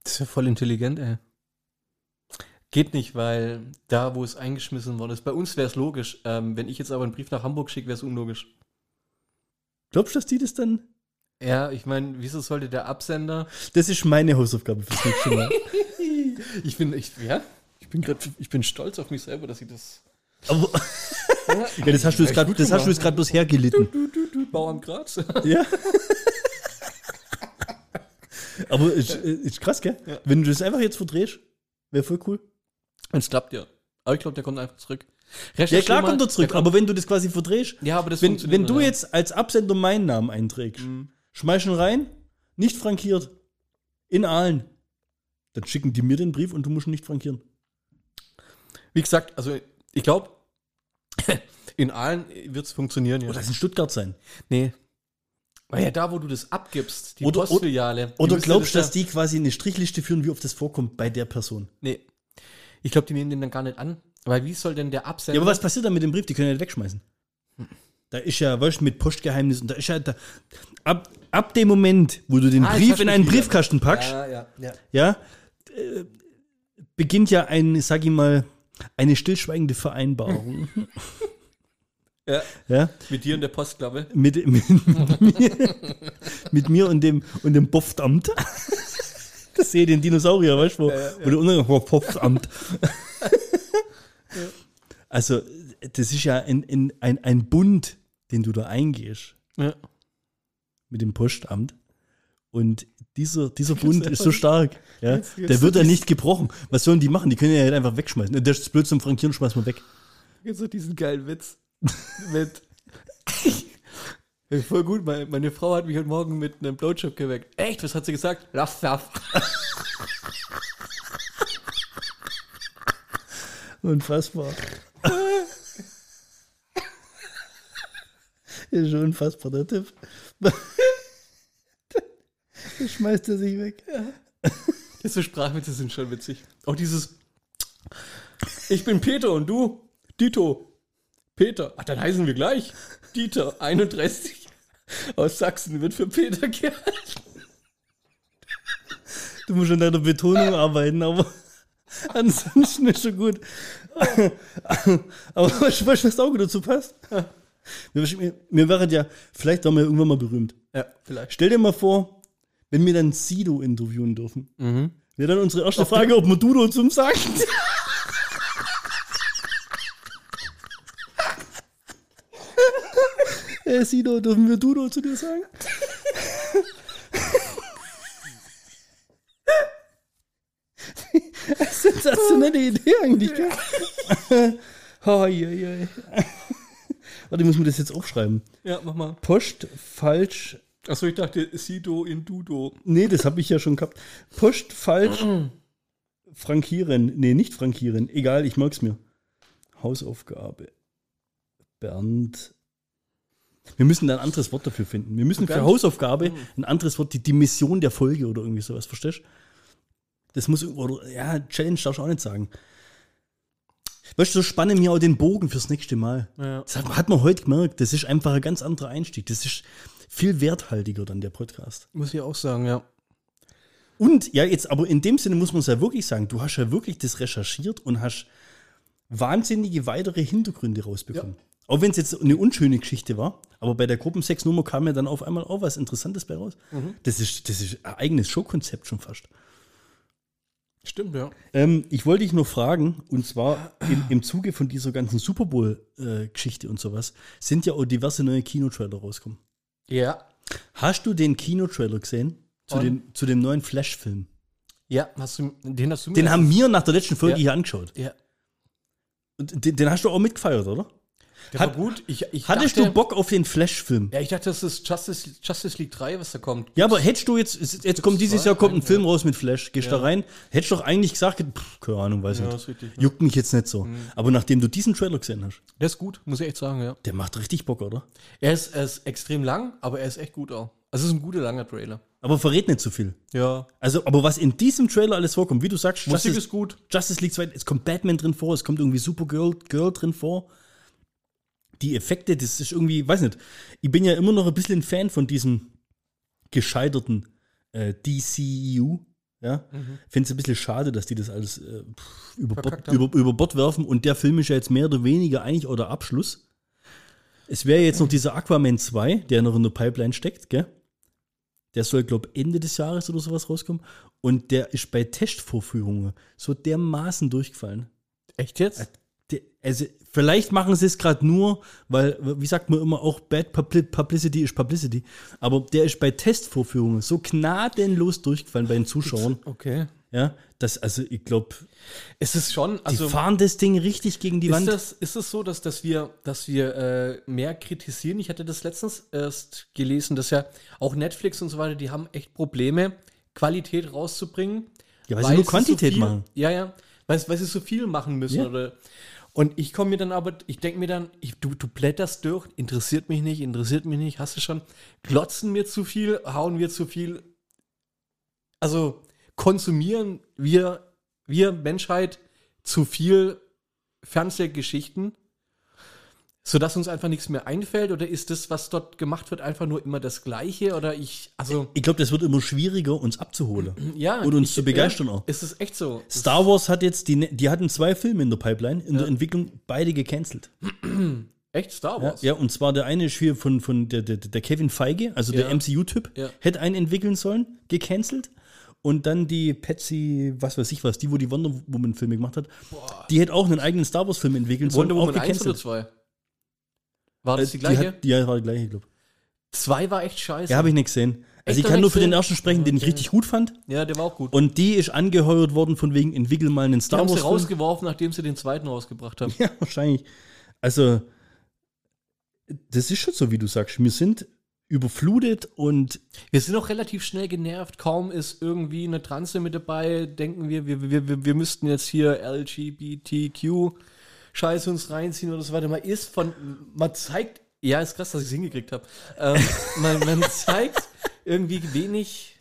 Das ist ja voll intelligent, ey. Geht nicht, weil da, wo es eingeschmissen worden ist, bei uns wäre es logisch. Ähm, wenn ich jetzt aber einen Brief nach Hamburg schicke, wäre es unlogisch. Glaubst du, dass die das dann? Ja, ich meine, wieso sollte der Absender. Das ist meine Hausaufgabe fürs nächste Mal. <laughs> Ich bin, ich, ja, ich bin gerade, ich bin stolz auf mich selber, dass ich das. Aber, <laughs> ja, das hast du jetzt gerade, das hast du jetzt gerade bloß hergelitten. Du, du, du, Bauamt Graz. Ja. <laughs> Aber ist, ist krass, gell? Ja. Wenn du das einfach jetzt verdrehst, wäre voll cool. Es klappt ja. Aber ich glaube, der kommt einfach zurück. Ja, klar mal- kommt er zurück, aber wenn du das quasi verdrehst, Ja, aber das wenn, wenn du nicht. jetzt als Absender meinen Namen einträgst, Mhm. schmeiß ihn rein, nicht frankiert, in Aalen, dann schicken die mir den Brief und du musst ihn nicht frankieren. Wie gesagt, also ich glaube, <laughs> in allen wird es funktionieren. Ja. Oder es in Stuttgart sein. Nee. Weil ja da, wo du das abgibst, die Oder- Postfiliale. Oder glaubst du, das dass die quasi eine Strichliste führen, wie oft das vorkommt bei der Person? Nee. Ich glaube, die nehmen den dann gar nicht an. Weil wie soll denn der Absender. Ja, aber was passiert dann mit dem Brief? Die können ja nicht wegschmeißen. Da ist ja, weißt du, mit Postgeheimnis und da ist ja, da, ab, ab dem Moment, wo du den Ah, Brief in einen. Briefkasten packst, Ja, ja, ja. ja, äh, beginnt ja ein, sag ich mal, eine stillschweigende Vereinbarung. <laughs> ja. ja, Mit dir und der Postklappe. mit, <laughs> mit, mir, mit mir und dem, und dem Boftamt. <laughs> Das sehe den Dinosaurier, weißt du, wo, wo der oh, Boftamt. Also, das ist ja ein, ein, ein, ein Bund, den du da eingehst Ja. mit dem Postamt. Und dieser, dieser <laughs> Bund ist so stark. Ja, der wird ja nicht gebrochen. Was sollen die machen? Die können ja halt einfach wegschmeißen. Der ist blöd zum Frankieren, schmeißen wir weg. Jetzt so diesen geilen Witz mit. <laughs> Voll gut, meine, meine Frau hat mich heute Morgen mit einem Blowjob geweckt. Echt? Was hat sie gesagt? Laff, laff. <laughs> Unfassbar. ist schon unfassbar, der Tipp. <laughs> Schmeißt er sich weg. Diese Sprachwitze sind schon witzig. Auch dieses. Ich bin Peter und du? Dito. Peter. Ach, dann heißen wir gleich. Dieter, 31. Aus Sachsen wird für Peter gehalten. Du musst an deiner Betonung arbeiten, aber ansonsten ist schon gut. aber weißt du, was auch gut dazu passt? Wir, wir, wir wären ja, vielleicht waren wir irgendwann mal berühmt. Ja, vielleicht. Stell dir mal vor, wenn wir dann Sido interviewen dürfen. Mhm. Wäre dann unsere erste Frage, ob man Dudo zum sagen. <laughs> Äh, Sido, dürfen wir Dudo zu dir sagen? <laughs> Sensationelle Idee eigentlich, gell? oh, je, je. Warte, ich muss mir das jetzt aufschreiben. Ja, mach mal. Post falsch Achso, ich dachte Sido in Dudo. Nee, das habe ich ja schon gehabt. Post falsch frankieren. Nee, nicht frankieren. Egal, ich mag's mir. Hausaufgabe. Bernd. Wir müssen da ein anderes Wort dafür finden. Wir müssen für? Hausaufgabe ein anderes Wort, die, die Mission der Folge oder irgendwie sowas, verstehst du? Das muss, oder, ja, Challenge darfst du auch nicht sagen. Weißt du, so spanne mir auch den Bogen fürs nächste Mal. Ja. Das hat, hat man heute gemerkt. Das ist einfach ein ganz anderer Einstieg. Das ist viel werthaltiger dann der Podcast. Muss ich auch sagen, ja. Und ja, jetzt aber in dem Sinne muss man es ja wirklich sagen, du hast ja wirklich das recherchiert und hast wahnsinnige weitere Hintergründe rausbekommen. Auch wenn es jetzt eine unschöne Geschichte war, aber bei der Gruppensexnummer kam ja dann auf einmal auch was Interessantes bei raus. Das, ist, das ist ein eigenes Showkonzept schon fast. Stimmt, ja. Ähm, ich wollte dich noch fragen, und zwar im, im Zuge von dieser ganzen Super Bowl-Geschichte und sowas, sind ja auch diverse neue Kinotrailer rausgekommen. Ja. Hast du den Kinotrailer gesehen zu, Und? dem, zu dem neuen Flash-Film? Ja, hast du, den hast du mir. Den haben wir nach der letzten Folge Ja. hier angeschaut. Ja. Und den, den hast du auch mitgefeiert, oder? Der Hat- war gut. Ich, ich Hattest dachte, du Bock auf den Flash-Film? Ja, ich dachte, das ist Justice, Justice League 3, was da kommt. Ja, aber hättest du jetzt, jetzt kommt dieses zwei, Jahr kommt ein Film ja. raus mit Flash, gehst da rein, hättest doch eigentlich gesagt, pff, keine Ahnung, weiß Ja, nicht. ist richtig, ja. Juckt mich jetzt nicht so. Aber nachdem du diesen Trailer gesehen hast, Der ist gut, muss ich echt sagen, ja. der macht richtig Bock, oder? Er ist, er ist extrem lang, aber er ist echt gut auch. Also es ist ein guter, langer Trailer. Aber verrät nicht zu viel. Ja. Also, aber was in diesem Trailer alles vorkommt, wie du sagst, Musik Justice, ist gut. Justice League 2, es kommt Batman drin vor, es kommt irgendwie Supergirl Girl drin vor. Die Effekte, das ist irgendwie, weiß nicht, ich bin ja immer noch ein bisschen ein Fan von diesem gescheiterten äh, DCU. Ja, finde es ein bisschen schade, dass die das alles äh, pff, über, Bord, über, über Bord werfen und der Film ist ja jetzt mehr oder weniger eigentlich auch der Abschluss. Es wäre jetzt noch dieser Aquaman 2, der noch in der Pipeline steckt, gell? Der soll, glaube ich, Ende des Jahres oder sowas rauskommen. Und der ist bei Testvorführungen so dermaßen durchgefallen. Echt jetzt? Der, also, vielleicht machen sie es gerade nur, weil, wie sagt man immer auch, Bad Publi- Publicity ist Publicity. Aber der ist bei Testvorführungen so gnadenlos durchgefallen bei den Zuschauern. Okay. Ja, das, also, ich glaube, Es ist schon, die also fahren das Ding richtig gegen die ist, Wand. das, ist es so, dass, dass wir, dass wir äh, mehr kritisieren? Ich hatte das letztens erst gelesen, dass ja auch Netflix und so weiter, die haben echt Probleme, Qualität rauszubringen. Ja, weil sie nur so Quantität viel, machen. Ja, ja. Weil, weil sie so viel machen müssen. Ja. Oder, und ich komme mir dann aber, ich denke mir dann, ich, du, du blätterst durch, interessiert mich nicht, interessiert mich nicht, hast du schon, glotzen wir zu viel, hauen wir zu viel, also konsumieren wir, wir Menschheit zu viel Fernsehgeschichten, sodass uns einfach nichts mehr einfällt? Oder ist das, was dort gemacht wird, einfach nur immer das Gleiche? Oder ich, also, Ich glaube, das wird immer schwieriger, uns abzuholen. <clears throat> ja. Und uns ich, zu begeistern ja, auch. Ist es echt so? Star Wars hat jetzt, die, die hatten zwei Filme in der Pipeline, in der Ja. Entwicklung, beide gecancelt. <clears throat> Echt Star Ja, Wars? ja, und zwar der eine ist hier von, von der, der, der Kevin Feige, also der Ja. MCU-Typ, Ja. hätte einen entwickeln sollen, gecancelt. Und dann die Patsy, was weiß ich was, die, wo die Wonder Woman-Filme gemacht hat, die hätte auch einen eigenen Star Wars-Film entwickeln sollen. Wonder auch Woman 1 oder gecancelt. 2? War das Äh, die gleiche? hat, ja, war die gleiche, glaube ich. 2 war echt scheiße. Ja, habe ich nicht gesehen. Also ich kann nur für den ersten sprechen, den ich richtig gut fand. Ja, der war auch gut. Und die ist angeheuert worden von wegen, entwickel mal einen die Star haben sie Wars rausgeworfen, nachdem sie den zweiten rausgebracht haben. <laughs> Ja, wahrscheinlich. Also, das ist schon so, wie du sagst. Wir sind überflutet und Wir sind auch relativ schnell genervt. Kaum ist irgendwie eine Transe mit dabei, denken wir, wir, wir, wir, wir müssten jetzt hier LGBTQ Scheiße uns reinziehen oder so weiter. Man ist von, man zeigt, ja, ist krass, dass ich es hingekriegt habe. Ähm, <laughs> man, man zeigt irgendwie wenig.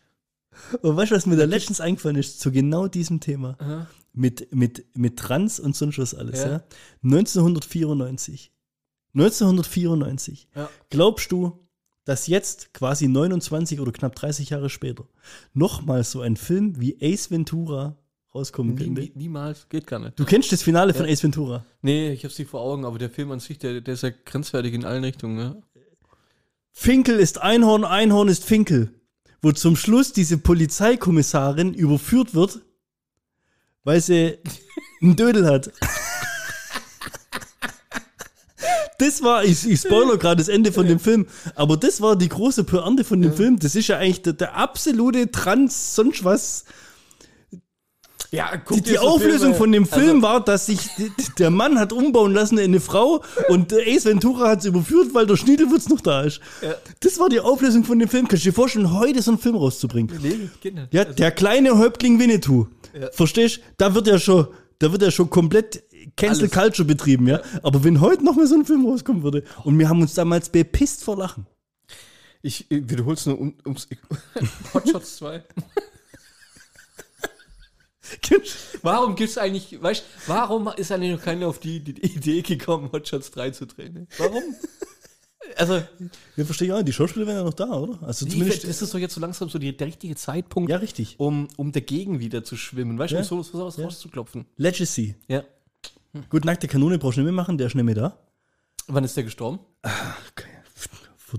Und weißt du, was mir da letztens eingefallen ist, zu genau diesem Thema? Mit, mit, mit Trans und sonst was alles, ja. Ja. 1994. 1994. Ja. Glaubst du, dass jetzt quasi 29 oder knapp 30 Jahre später nochmal so ein Film wie Ace Ventura rauskommen könnte? nie, niemals, geht gar nicht. Du kennst das Finale von Ace Ventura. Nee, ich hab's nicht vor Augen, aber der Film an sich, der, der ist ja grenzwertig in allen Richtungen. Ja? Finkel ist Einhorn, Einhorn ist Finkel. Wo zum Schluss diese Polizeikommissarin überführt wird, weil sie <laughs> einen Dödel hat. Das war, ich, ich spoiler gerade das Ende von dem Film, aber das war die große Pointe von dem Film. Das ist ja eigentlich der, der absolute Trans, sonst was. Ja, Die, die Auflösung von dem Film war, dass sich der Mann hat umbauen lassen in eine Frau und der Ace Ventura hat es überführt, weil der Schniedelwurz noch da ist. Das war die Auflösung von dem Film. Kannst du dir vorstellen, heute so einen Film rauszubringen? Nee, geht nicht. Ja, der kleine Häuptling Winnetou. Verstehst? Da wird ja schon, da wird ja schon komplett Cancel Alles. Culture betrieben, ja. Aber wenn heute noch mal so ein Film rauskommen würde und wir haben uns damals bepisst vor Lachen. Ich äh, wiederhol's nur um, ums Hotshots 2. <laughs> Warum gibt's eigentlich, weißt warum ist eigentlich noch keiner auf die, die Idee gekommen, Hotshots 3 zu drehen? Warum? <laughs> Also, Wir verstehen ja, die Schauspieler wären ja noch da, oder? Also zumindest. ist doch jetzt so langsam so die, der richtige Zeitpunkt, ja, richtig. um, um dagegen wieder zu schwimmen, weißt du, Ja. um so so sowas rauszuklopfen. Legacy. Ja. Gut, nackte Kanone brauchst du nicht mehr machen, der ist nicht mehr da. Wann ist der gestorben? Okay. Vor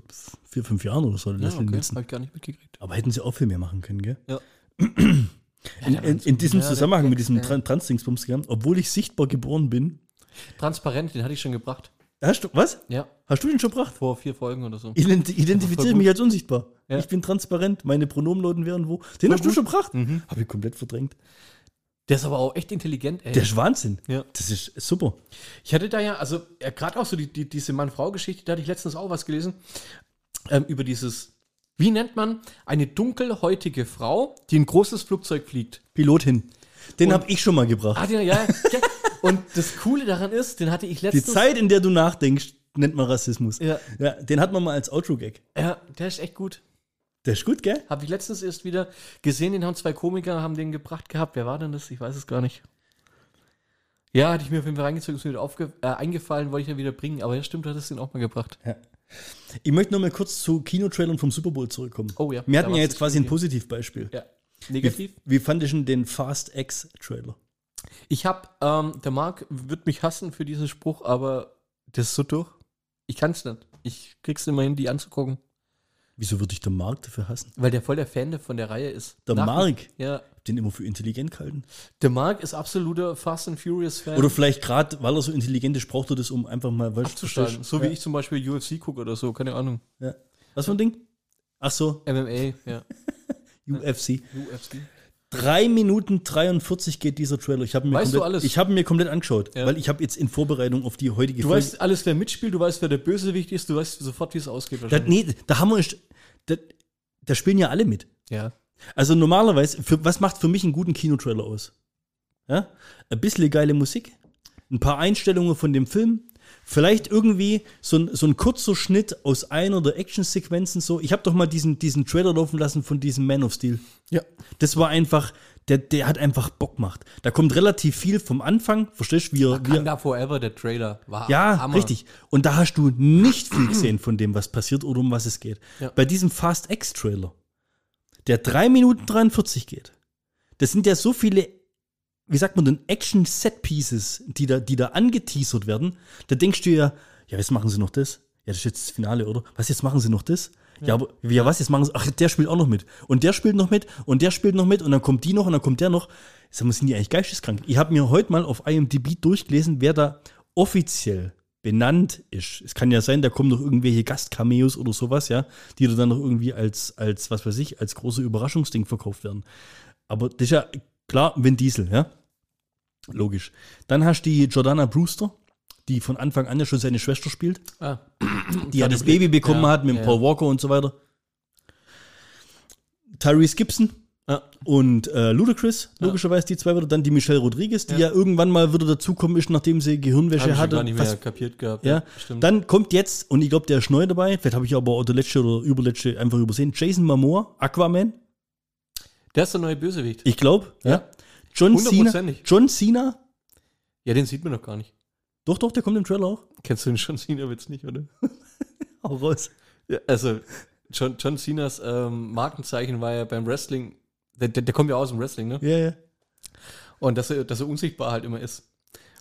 vier, fünf Jahren oder so. Ja, okay, Nielsen. hab ich gar nicht mitgekriegt. Aber hätten sie auch viel mehr machen können, gell? Ja. <clears throat> <clears throat> In, in, in diesem Ja, Zusammenhang mit diesem. Tran- Trans-Dingsbums, obwohl ich sichtbar geboren bin. Transparent, den hatte ich schon gebracht. Hast du, was? Ja, Hast du den schon gebracht? vor vier Folgen oder so. Ident identifiziere mich als unsichtbar. Ja. Ich bin transparent, meine Pronomenloten wären wo. Den hast du gut. schon gebracht? Mhm. Habe ich komplett verdrängt. Der ist aber auch echt intelligent, ey. Der ist Wahnsinn. Ja. Das ist super. Ich hatte da ja, also ja, gerade auch so die, die, diese Mann-Frau-Geschichte, da hatte ich letztens auch was gelesen, ähm, über dieses, wie nennt man eine dunkelhäutige Frau, die ein großes Flugzeug fliegt? Pilotin. Den habe ich schon mal gebracht. Ah, den, ja, ja. Und das Coole daran ist, den hatte ich Die letztens. Zeit, in der du nachdenkst, nennt man Rassismus. Ja. ja den hat man mal als Outro-Gag. Ja, der ist echt gut. Der ist gut, gell? Habe ich letztens erst wieder gesehen, den haben zwei Komiker, haben den gebracht gehabt. Wer war denn das? Ich weiß es gar nicht. Ja, hatte ich mir auf jeden Fall reingezogen, ist mir wieder aufge äh, eingefallen, wollte ich ja wieder bringen. Aber ja, stimmt, du hattest den auch mal gebracht. Ich möchte noch mal kurz zu Kinotrailern vom Super Bowl zurückkommen. Oh ja, Wir hatten ja jetzt quasi ein. Positivbeispiel. Ja. Wie, Negativ? wie fand ich denn den Fast X-Trailer? Ich habe, ähm, der Marc wird mich hassen für diesen Spruch, aber das ist so durch. Ich kann es nicht. Ich krieg's immer hin, die anzugucken, Wieso würde ich der Mark dafür hassen? weil der voll der Fan von der Reihe ist. Der Nach- Mark? Ja. Den immer für intelligent gehalten. Der Marc ist absoluter Fast and Furious Fan. Oder vielleicht gerade, weil er so intelligent ist, braucht er das, um einfach mal weißt, abzusteigen. verstehst? So wie ja. ich zum Beispiel UFC gucke oder so, keine Ahnung. Ja. Was für ein Ding? Ach so, MMA, ja. UFC. UFC. 3 Minuten 43 geht dieser Trailer. Ich habe mir, Weißt du komplett- alles? ich habe mir komplett angeschaut, Ja. weil ich habe jetzt in Vorbereitung auf die heutige Du weißt alles, wer mitspielt, du weißt, wer der Bösewicht ist, du weißt sofort, wie es ausgeht. da, nee, da haben wir, da, da spielen ja alle mit. Ja. Also normalerweise, für, was macht für mich einen guten Kinotrailer aus? Ja? Ein bisschen geile Musik, ein paar Einstellungen von dem Film, vielleicht irgendwie so ein, so ein kurzer Schnitt aus einer der Actionsequenzen so. Ich habe doch mal diesen, diesen Trailer laufen lassen von diesem Man of Steel. Ja. Das war einfach, der, der hat einfach Bock gemacht. Da kommt relativ viel vom Anfang, verstehst du, wie er, Wakanda Forever, der Trailer, war ja, Hammer. richtig. Und da hast du nicht viel gesehen von dem, was passiert oder um was es geht. Ja. Bei diesem Fast X-Trailer, der 3 Minuten 43 geht, das sind ja so viele, wie sagt man denn, Action-Set-Pieces, die da, die da angeteasert werden. Da denkst du ja, ja, jetzt machen sie noch das. Ja, das ist jetzt das Finale, oder? Was, jetzt machen sie noch das? Ja, aber, ja, was, jetzt machen sie, ach, der spielt auch noch mit. Und der spielt noch mit, und der spielt noch mit, und dann kommt die noch, und dann kommt der noch. Sag mal, sind die eigentlich geisteskrank? Ich habe mir heute mal auf IMDb durchgelesen, wer da offiziell benannt ist. Es kann ja sein, da kommen noch irgendwelche Gastcameos oder sowas, ja, die dann noch irgendwie als, als, was weiß ich, als große Überraschungsding verkauft werden. Aber das ist ja klar, Vin Diesel, ja. Logisch. Dann hast du die Jordana Brewster, die von Anfang an ja schon seine Schwester spielt, Ah. die ja das. Baby bekommen Ja, hat mit ja. Paul Walker und so weiter. Tyrese Gibson Ja. und äh, Ludacris, logischerweise die zwei wieder. Dann die Michelle Rodriguez, die ja, irgendwann mal wieder dazukommen ist, nachdem sie Gehirnwäsche ich schon hatte. gar nicht Was- mehr kapiert gehabt. ja, stimmt. dann kommt jetzt, und ich glaube, der ist neu dabei, vielleicht habe ich aber auch der letzte oder überletzte einfach übersehen, Jason Momoa, Aquaman, der ist der neue Bösewicht. ich glaube, ja. Ja. John Cena. John Cena, Ja, den sieht man noch gar nicht. doch, doch, der kommt im Trailer auch. Kennst du den John Cena-Witz nicht, oder? <laughs> Hau raus. Ja, also, John, John Cenas ähm, Markenzeichen war ja beim Wrestling, der, der, der kommt ja aus dem Wrestling, ne? Ja, ja. Und dass er, dass er unsichtbar halt immer ist.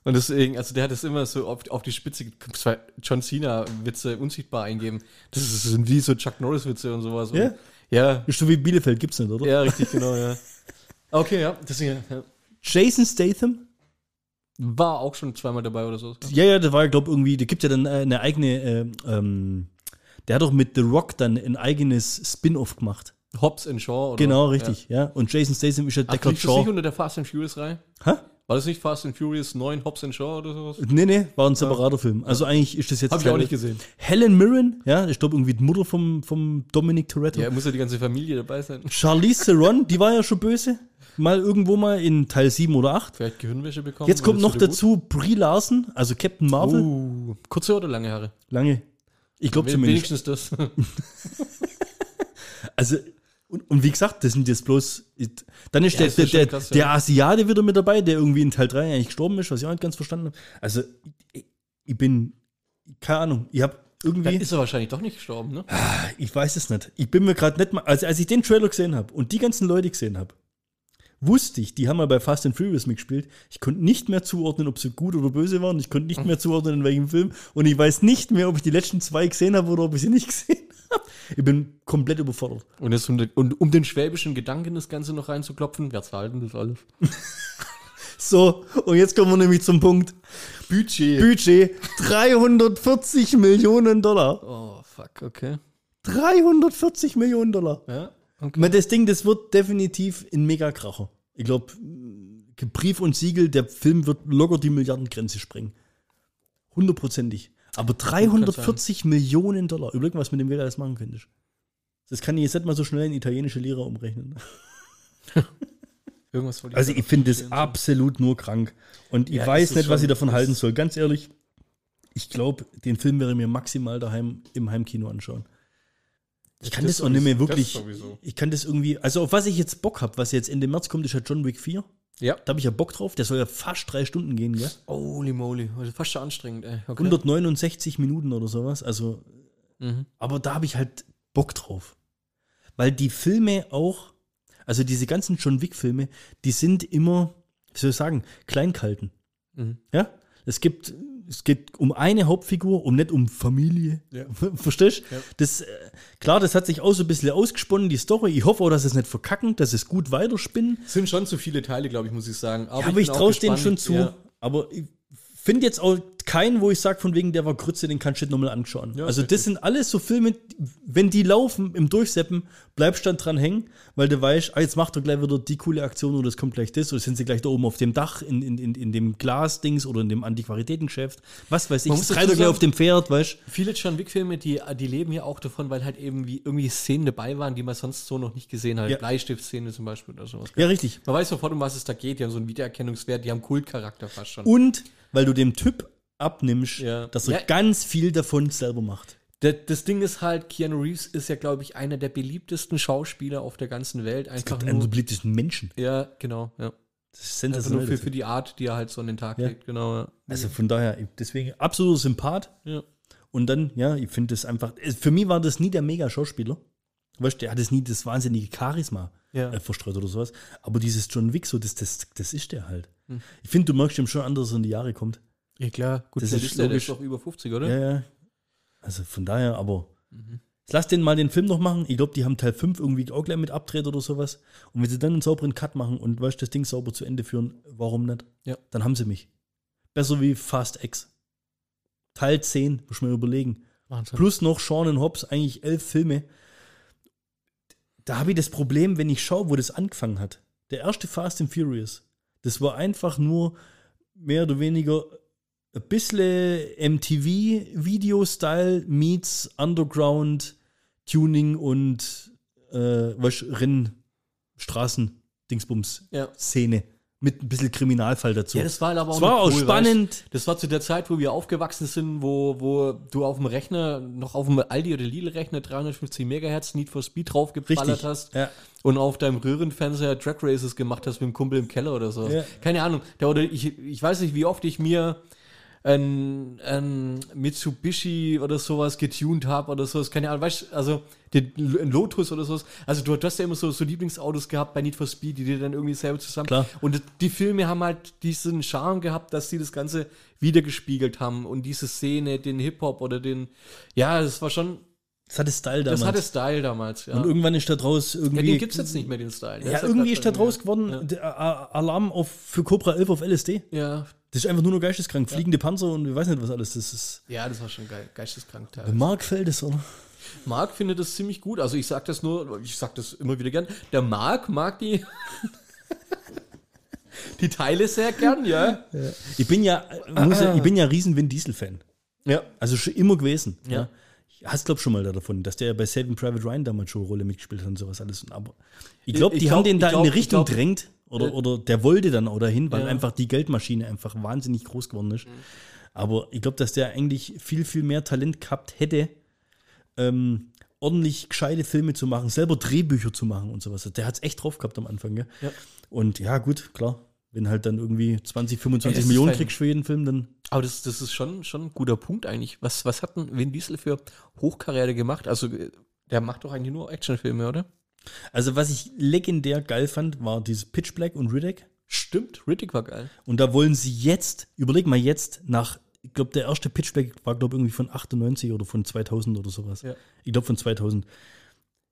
Und deswegen, also der hat es immer so auf, auf die Spitze, zwei John Cena-Witze unsichtbar eingeben. Das ist- das sind wie so Chuck Norris-Witze und sowas. Ja? Und, ja, Ist so wie Bielefeld, gibt's nicht, oder? ja, richtig, genau, ja. Okay, ja, deswegen, ja. Jason Statham, War auch schon zweimal dabei oder so. ja, ja, der war, glaube irgendwie, der gibt ja dann äh, eine eigene, äh, ähm, der hat doch mit The Rock dann ein eigenes Spin-off gemacht. Hobbs and Shaw. Oder? Genau, richtig, ja. Und Jason Statham ist ja Ja. Ach, Deckard liegt das nicht Shaw. unter der Fast and Furious-Reihe? Hä? War das nicht Fast and Furious 9 Hobbs and Shaw oder sowas? Nee, nee, war ein separater Film. Also eigentlich ist das jetzt. Hab ich auch nicht gesehen. Helen Mirren, ja, ich glaube irgendwie die Mutter vom, vom Dominic Toretto. Ja, muss ja die ganze Familie dabei sein. <laughs> Charlize Theron, die war ja schon böse. Mal irgendwo mal in Teil 7 oder 8. Vielleicht Gehirnwäsche bekommen. Jetzt kommt noch dazu Brie Larson, also Captain gut? Marvel. Uh, kurze oder lange Haare? Lange. Ich glaube zumindest. Wenigstens das. <laughs> <laughs> Also, und, und wie gesagt, das sind jetzt bloß. Dann ist Ja, der, der, ist der, krass, ja. der Asiate wieder mit dabei, der irgendwie in Teil 3 eigentlich gestorben ist, was ich auch nicht ganz verstanden habe. Also, ich, ich bin. Keine Ahnung, ich habe irgendwie. Dann ist er wahrscheinlich doch nicht gestorben, ne? Ich weiß es nicht. Ich bin mir gerade nicht mal. Also, als ich den Trailer gesehen habe und die ganzen Leute gesehen habe, wusste ich, die haben mal bei Fast and Furious mitgespielt. Ich konnte nicht mehr zuordnen, ob sie gut oder böse waren. Ich konnte nicht mehr zuordnen, in welchem Film. Und ich weiß nicht mehr, ob ich die letzten zwei gesehen habe oder ob ich sie nicht gesehen habe. Ich bin komplett überfordert. Und, jetzt, um den- und um den schwäbischen Gedanken das Ganze noch reinzuklopfen, wer zahlt denn das alles? <laughs> So, und jetzt kommen wir nämlich zum Punkt. Budget. Budget 340 Millionen Dollar. oh, fuck, okay. 340 Millionen Dollar. Ja, okay. Ich meine, das Ding, das wird definitiv ein Mega-Kracher. Ich glaube, Brief und Siegel, der Film wird locker die Milliardengrenze sprengen. Hundertprozentig. Aber 340 Millionen Dollar. Überleg mal, was mit dem Geld alles machen könntest. Das kann ich jetzt nicht mal so schnell in italienische Lira umrechnen. <laughs> Irgendwas wollte Also ich finde das absolut nur krank. Und ich Ja, weiß nicht, was ich davon halten soll. Ganz ehrlich, ich glaube, den Film wäre mir maximal daheim im Heimkino anschauen. Ich kann das, Das auch nicht mehr wirklich. Ich kann das irgendwie. Also auf was ich jetzt Bock habe, was jetzt Ende März kommt, ist ja John Wick 4. Ja. Da habe ich ja Bock drauf. Der soll ja fast drei Stunden gehen, gell? Holy moly. Also fast schon anstrengend, ey. Okay. 169 Minuten oder sowas. Also, Mhm. aber da habe ich halt Bock drauf. Weil die Filme auch, also diese ganzen John Wick-Filme, die sind immer, wie soll ich sagen, klein gehalten. Mhm. Ja? Es gibt, es geht um eine Hauptfigur und nicht um Familie. Ja. <laughs> Verstehst Ja. Das, äh, klar, das hat sich auch so ein bisschen ausgesponnen, die Story. Ich hoffe auch, dass es nicht verkacken, dass es gut weiterspinnen. Es sind schon zu viele Teile, glaube ich, muss ich sagen. Aber, ja, aber ich auch traue es denen schon zu. Aber ich finde jetzt auch keinen, wo ich sage, von wegen der war Grütze, den kannst du nochmal anschauen. Ja, also, richtig. das sind alles so Filme, wenn die laufen im Durchseppen, bleibst dann dran hängen, weil du weißt, ah, jetzt macht er gleich wieder die coole Aktion oder es kommt gleich das oder sind sie gleich da oben auf dem Dach in, in, in, in dem Glasdings oder in dem Antiquaritätengeschäft. Was weiß ich, Man muss reitet gleich auf dem Pferd, weißt Viele John Wick-Filme, die, die leben ja auch davon, weil halt eben wie irgendwie Szenen dabei waren, die man sonst so noch nicht gesehen hat. Ja. Bleistiftszene zum Beispiel oder sowas. Ja, richtig. Man weiß sofort, um was es da geht. Die haben so einen Wiedererkennungswert, die haben Kultcharakter fast schon. Und weil du dem Typ abnimmst, Ja. dass er Ja. ganz viel davon selber macht. Da- Das Ding ist halt, Keanu Reeves ist ja, glaube ich, einer der beliebtesten Schauspieler auf der ganzen Welt. Einfach Einen so nur, beliebtesten Menschen. ja, genau, ja. Das ist Einfach nur sensationell. für, für die Art, die er halt so an den Tag Ja. legt, genau. Ja. Also von daher, deswegen absoluter Sympath. Ja. Und dann, ja, ich finde das einfach, es- für mich war das nie der Mega-Schauspieler. Weißt du, der hat es nie das wahnsinnige Charisma Ja. äh, verstreut oder sowas. Aber dieses John Wick, so, das, das, das ist der halt. Hm. Ich finde, du merkst ihm schon an, dass er in die Jahre kommt. ja, klar. Gut, Das das ist der, der ist doch über 50, oder? Ja, ja. Also von daher, aber Mhm. lass den mal den Film noch machen. Ich glaube, die haben Teil 5 irgendwie auch gleich mit abdreht oder sowas. Und wenn sie dann einen sauberen Cut machen und weißt, das Ding sauber zu Ende führen, warum nicht? Ja. Dann haben sie mich. Besser wie Fast X. Teil 10, muss man überlegen. Wahnsinn. Plus noch Sean Hobbs, eigentlich elf Filme. Da habe ich das Problem, wenn ich schaue, wo das angefangen hat. Der erste Fast and Furious, das war einfach nur mehr oder weniger ein bisschen MTV-Video-Style meets Underground Tuning und äh, was, Rennen, Straßen, Dingsbums, Ja. Szene. Mit ein bisschen Kriminalfall dazu. Ja, das war aber auch Es war auch cool, spannend. Weißt? Das war zu der Zeit, wo wir aufgewachsen sind, wo, wo du auf dem Rechner, noch auf dem Aldi oder Lidl-Rechner 350 Megahertz Need for Speed draufgeballert Richtig. hast Ja. und auf deinem Röhrenfernseher Drag Races gemacht hast mit dem Kumpel im Keller oder so. Ja. Keine Ahnung. Da, oder ich, ich weiß nicht, wie oft ich mir ein, ein Mitsubishi oder sowas getuned habe oder sowas. Keine Ahnung, weißt du, also den, Lotus oder sowas. Also du, du hast ja immer so, so Lieblingsautos gehabt bei Need for Speed, die dir dann irgendwie selber zusammen. Klar. Und die Filme haben halt diesen Charme gehabt, dass sie das Ganze wiedergespiegelt haben und diese Szene, den Hip-Hop oder den, ja, das war schon, Das hatte Style damals. das hatte Style damals, ja. Und irgendwann ist da draus ja, irgendwie. den gibt's jetzt nicht mehr, den Style. Der Ja, ja irgendwie ist da draus geworden, Ja. Alarm auf, für Cobra 11 auf LSD. Ja, Das ist einfach nur noch geisteskrank. Fliegende Panzer und ich weiß nicht was alles. Das ist. ja, das war schon geil, geisteskrank. Teilweise. Mark fällt es, oder? Marc findet das ziemlich gut. Also ich sag das nur, ich sag das immer wieder gern. Der Marc mag die, <laughs> die Teile sehr gern, ja. Ich bin ja, muss ja ich bin ja riesen Vin Diesel-Fan. Ja. Also schon immer gewesen. Ja. Ja. Ich hast glaub schon mal da davon, dass der bei Saving Private Ryan damals schon eine Rolle mitgespielt hat und sowas alles. Aber ich glaube, die glaub- haben den da glaub- in eine ich Richtung drängt oder, Äh, oder der wollte dann auch dahin, weil Ja. einfach die Geldmaschine einfach wahnsinnig groß geworden ist. Aber ich glaube, dass der eigentlich viel, viel mehr Talent gehabt hätte, ähm, ordentlich gescheite Filme zu machen, selber Drehbücher zu machen und sowas. Der hat es echt drauf gehabt am Anfang. Gell? Ja. Und ja, gut, klar. Wenn halt dann irgendwie 20, Ey, 25 das ist Millionen fein. kriegst für jeden Film, dann Aber das, das ist schon, schon ein guter Punkt eigentlich. Was, was hat denn Vin Diesel für Hochkarriere gemacht? Also äh, der macht doch eigentlich nur Actionfilme, oder? Also, was ich legendär geil fand, war dieses Pitch Black und Riddick. Stimmt, Riddick war geil. Und da wollen sie jetzt, überleg mal jetzt, nach, ich glaube, der erste Pitch Black war, glaube ich, irgendwie von 98 oder von 2000 oder sowas. Ja. Ich glaube, von 2000.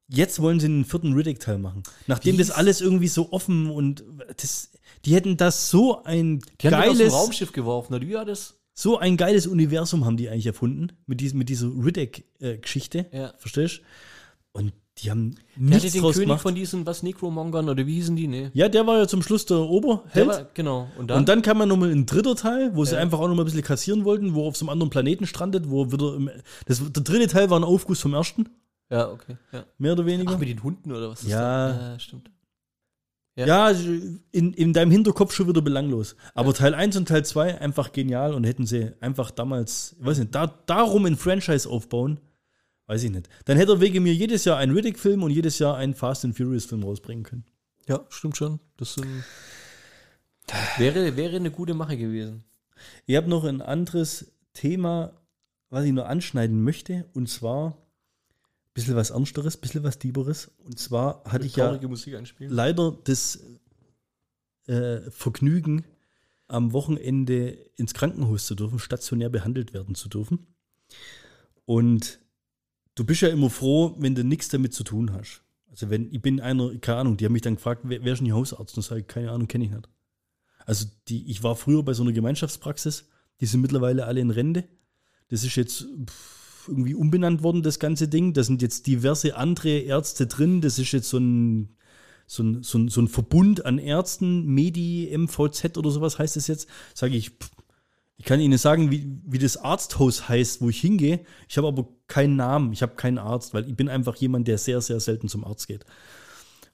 Jetzt wollen sie einen vierten Riddick-Teil machen. Nachdem das alles irgendwie so offen und das, die hätten das so ein Die haben den aus dem geiles, Raumschiff geworfen, oder wie war das? so ein geiles Universum haben die eigentlich erfunden mit, diesem, mit dieser Riddick-Geschichte. Ja. Verstehst du? Und die haben Der hatte nichts den draus König gemacht. von diesen, was, Necromongern, oder wie hießen die? Nee. Ja, der war ja zum Schluss der Der Oberheld. war, genau. Und dann? Und dann kam ja nochmal ein dritter Teil, wo sie Ja. einfach auch nochmal ein bisschen kassieren wollten, wo auf so einem anderen Planeten strandet, wo wieder im, das, der dritte Teil war ein Aufguss vom ersten, ja, okay. Ja. mehr oder weniger. Ach, mit den Hunden oder was? ist Ja. das? ja stimmt. ja, in, in deinem Hinterkopf schon wieder belanglos. Aber Teil 1 und Teil 2 einfach genial und hätten sie einfach damals, ich weiß nicht, da, darum ein Franchise aufbauen, weiß ich nicht. Dann hätte er wegen mir jedes Jahr einen Riddick-Film und jedes Jahr einen Fast and Furious-Film rausbringen können. Ja, stimmt schon. Das sind, <sighs> wäre, wäre eine gute Mache gewesen. Ich habe noch ein anderes Thema, was ich nur anschneiden möchte, und zwar ein bisschen was Ernsteres, ein bisschen was Dieberes. Und zwar hatte ich ja leider das äh, Vergnügen, am Wochenende ins Krankenhaus zu dürfen, stationär behandelt werden zu dürfen. Und du bist ja immer froh, wenn du nichts damit zu tun hast. Also wenn, ich bin einer, keine Ahnung, die haben mich dann gefragt, wer, wer ist denn Ihr Hausarzt? Und ich sage, keine Ahnung, kenne ich nicht. Also die, ich war früher bei so einer Gemeinschaftspraxis, die sind mittlerweile alle in Rente. Das ist jetzt irgendwie umbenannt worden, das ganze Ding. Da sind jetzt diverse andere Ärzte drin. Das ist jetzt so ein, so ein, so ein, so ein Verbund an Ärzten, Medi, MVZ oder sowas heißt es jetzt. Sage ich, pff, ich kann Ihnen sagen, wie, wie das Arzthaus heißt, wo ich hingehe. Ich habe aber keinen Namen, ich habe keinen Arzt, weil ich bin einfach jemand, der sehr, sehr selten zum Arzt geht.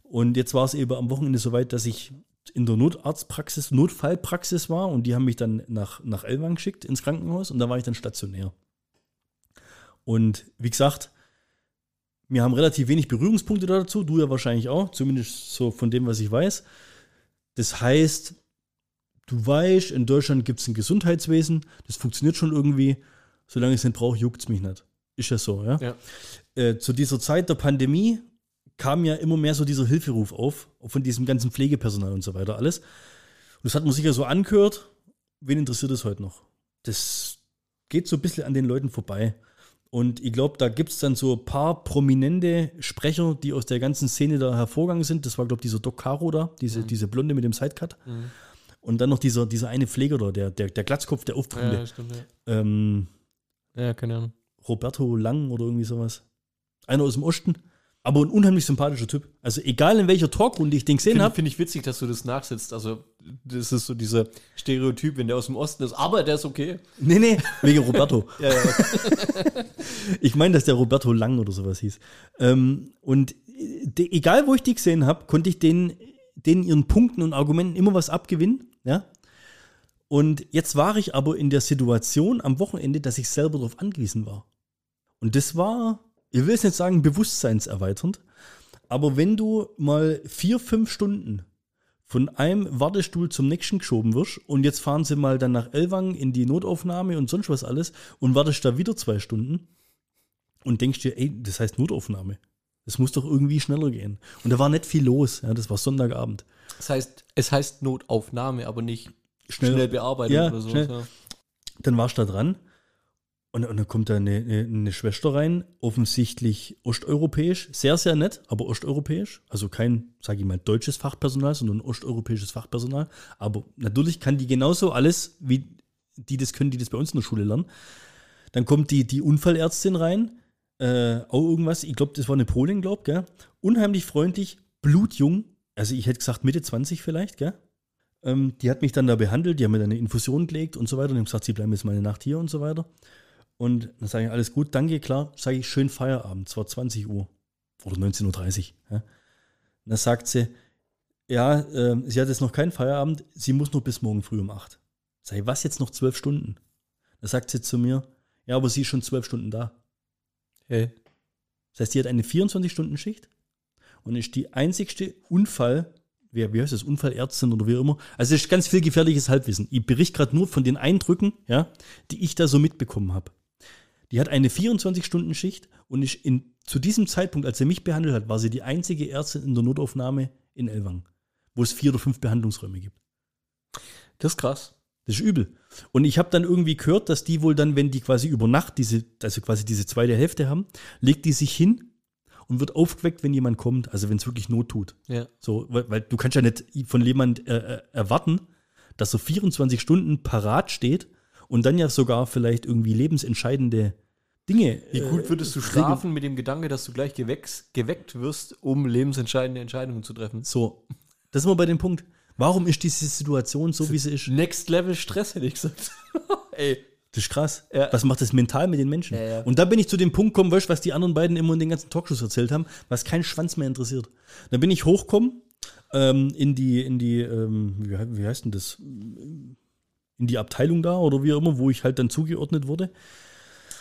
Und jetzt war es eben am Wochenende soweit, dass ich in der Notarztpraxis, Notfallpraxis war und die haben mich dann nach, nach Elwang geschickt ins Krankenhaus und da war ich dann stationär. Und wie gesagt, wir haben relativ wenig Berührungspunkte dazu, du ja wahrscheinlich auch, zumindest so von dem, was ich weiß. Das heißt, du weißt, in Deutschland gibt es ein Gesundheitswesen, das funktioniert schon irgendwie, solange ich es nicht brauche, juckt es mich nicht. Ist ja so, ja? Ja. Äh, zu dieser Zeit der Pandemie kam ja immer mehr so dieser Hilferuf auf, von diesem ganzen Pflegepersonal und so weiter alles. Und das hat man sicher so angehört. Wen interessiert es heute noch? Das geht so ein bisschen an den Leuten vorbei. Und ich glaube, da gibt es dann so ein paar prominente Sprecher, die aus der ganzen Szene da hervorgegangen sind. Das war, glaube ich, dieser Doc Caro da, diese, diese Blonde mit dem Sidecut. Und dann noch dieser, dieser eine Pfleger da, der, der, der Glatzkopf, der Auftragende. Ja, stimmt, ja. Ähm, Ja, keine Ahnung. Roberto Lang oder irgendwie sowas. Einer aus dem Osten. Aber ein unheimlich sympathischer Typ. Also egal in welcher Talkrunde ich den gesehen Finde habe. find ich witzig, dass du das nachsetzt. Also, das ist so dieser Stereotyp, wenn der aus dem Osten ist. Aber der ist okay. Nee, nee, wegen Roberto. <laughs> Ja, ja. <laughs> Ich meine, dass der Roberto Lang oder sowas hieß. Ähm, und äh, egal, wo ich die gesehen habe, konnte ich denen, denen ihren Punkten und Argumenten immer was abgewinnen. Ja? Und jetzt war ich aber in der Situation am Wochenende, dass ich selber darauf angewiesen war. Und das war, ich will es nicht sagen, bewusstseinserweiternd, aber wenn du mal vier, fünf Stunden von einem Wartestuhl zum nächsten geschoben wirst und jetzt fahren sie mal dann nach Elwang in die Notaufnahme und sonst was alles und wartest da wieder zwei Stunden und denkst dir, ey, das heißt Notaufnahme. Das muss doch irgendwie schneller gehen. Und da war nicht viel los. Ja, das war Sonntagabend. Das heißt, es heißt Notaufnahme, aber nicht Schnell- schnell, Bearbeitung Ja, oder so. Ja. Dann warst du da dran und, und dann kommt da eine, eine, eine Schwester rein, offensichtlich osteuropäisch, sehr, sehr nett, aber osteuropäisch. Also kein, sage ich mal, deutsches Fachpersonal, sondern osteuropäisches Fachpersonal. Aber natürlich kann die genauso alles, wie die das können, die das bei uns in der Schule lernen. Dann kommt die, die Unfallärztin rein, äh, auch irgendwas, ich glaube, das war eine Polin, glaub, gell? Unheimlich freundlich, blutjung, also ich hätte gesagt Mitte 20 vielleicht, gell? Ähm, die hat mich dann da behandelt, die haben mir dann eine Infusion gelegt und so weiter und haben gesagt, sie bleiben jetzt mal eine Nacht hier und so weiter. Und dann sage ich, alles gut, danke, klar, sage ich, schön Feierabend, es war 20 Uhr oder 19.30 Uhr. Ja. Dann sagt sie, ja, äh, sie hat jetzt noch keinen Feierabend, sie muss noch bis morgen früh um 8. Sag ich, was jetzt noch zwölf Stunden? Da sagt sie zu mir, ja, aber sie ist schon zwölf Stunden da. Hey. Das heißt, die hat eine 24-Stunden-Schicht und ist die einzigste Unfall, wie, wie heißt das, Unfallärztin oder wie immer. Also es ist ganz viel gefährliches Halbwissen. Ich berichte gerade nur von den Eindrücken, ja, die ich da so mitbekommen habe. Die hat eine 24-Stunden-Schicht und ist in, zu diesem Zeitpunkt, als sie mich behandelt hat, war sie die einzige Ärztin in der Notaufnahme in Elwang, wo es vier oder fünf Behandlungsräume gibt. Das ist krass. Das ist übel. Und ich habe dann irgendwie gehört, dass die wohl dann, wenn die quasi über Nacht diese, also quasi diese zweite Hälfte haben, legt die sich hin und wird aufgeweckt, wenn jemand kommt, also wenn es wirklich Not tut. Ja. So, weil, weil du kannst ja nicht von jemand äh, äh, erwarten, dass er 24 Stunden parat steht und dann ja sogar vielleicht irgendwie lebensentscheidende Dinge. Wie gut würdest du schlafen mit dem Gedanke, dass du gleich geweckt, geweckt wirst, um lebensentscheidende Entscheidungen zu treffen? So, das sind wir bei dem Punkt. Warum ist diese Situation so, wie sie ist? Next Level Stress, hätte ich gesagt. <laughs> Ey. Das ist krass. Ja. Was macht das mental mit den Menschen? Ja, ja. Und da bin ich zu dem Punkt gekommen, weißt, was die anderen beiden immer in den ganzen Talkshows erzählt haben, was keinen Schwanz mehr interessiert. Da bin ich hochgekommen ähm, in die, in die, ähm, wie, wie heißt denn das? In die Abteilung da oder wie auch immer, wo ich halt dann zugeordnet wurde.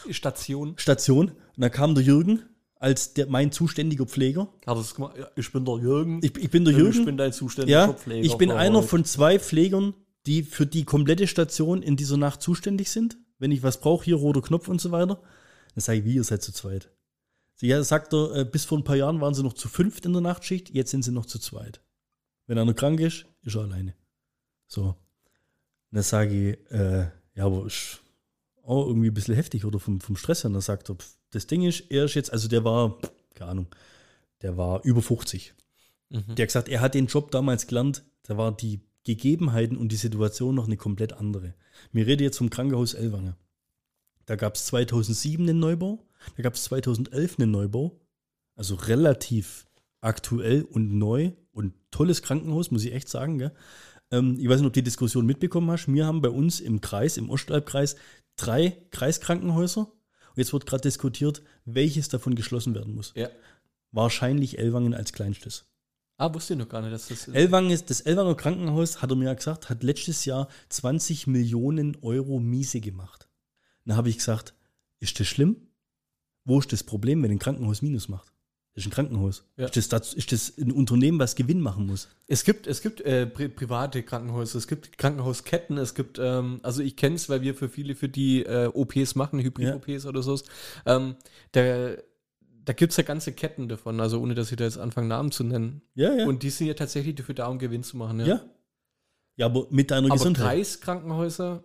Station. Station. Und da kam der Jürgen als der, mein zuständiger Pfleger. Hat es gemacht? Ja, ich bin der Jürgen. Ich, ich bin der Jürgen. Ich bin dein zuständiger Ja, Pfleger. ich bin einer von zwei Pflegern, die für die komplette Station in dieser Nacht zuständig sind. Wenn ich was brauche, hier roter Knopf und so weiter. Dann sage ich, wie, ihr seid zu zweit. Sie ja, sagt er, äh, bis vor ein paar Jahren waren sie noch zu fünft in der Nachtschicht, jetzt sind sie noch zu zweit. Wenn einer krank ist, ist er alleine. So. Dann sage ich, äh, ja, aber ist auch irgendwie ein bisschen heftig oder vom, vom Stress her. Und dann sagt er, pf, das Ding ist, er ist jetzt, also der war, keine Ahnung, der war über 50. Mhm. Der hat gesagt, er hat den Job damals gelernt, da war die Gegebenheiten und die Situation noch eine komplett andere. Wir reden jetzt vom Krankenhaus Ellwange. Da gab es 2007 einen Neubau, da gab es 2011 einen Neubau, also relativ aktuell und neu und tolles Krankenhaus, muss ich echt sagen. Gell? Ähm, ich weiß nicht, ob du die Diskussion mitbekommen hast. Wir haben bei uns im Kreis, im Ostalbkreis, drei Kreiskrankenhäuser. Und jetzt wird gerade diskutiert, welches davon geschlossen werden muss. Ja. Wahrscheinlich Ellwangen als kleinstes. Ah, wusste ich noch gar nicht, dass das. Ellwangen ist, das Ellwanger Krankenhaus, hat er mir ja gesagt, hat letztes Jahr 20 Millionen Euro Miese gemacht. Dann habe ich gesagt, ist das schlimm? Wo ist das Problem, wenn ein Krankenhaus Minus macht? Das ist ein Krankenhaus. Ja. Ist, das, das, ist das ein Unternehmen, was Gewinn machen muss? Es gibt, es gibt äh, pri private Krankenhäuser, es gibt Krankenhausketten, es gibt, ähm, also ich kenne es, weil wir für viele, für die äh, OPs machen, Hybrid-OPs oder so. Ähm, da da gibt es ja ganze Ketten davon, also ohne dass ich da jetzt anfange, Namen zu nennen. Ja, ja. Und die sind ja tatsächlich dafür da, um Gewinn zu machen. Ja. ja. Ja, aber mit deiner Aber Gesundheit. Kreiskrankenhäuser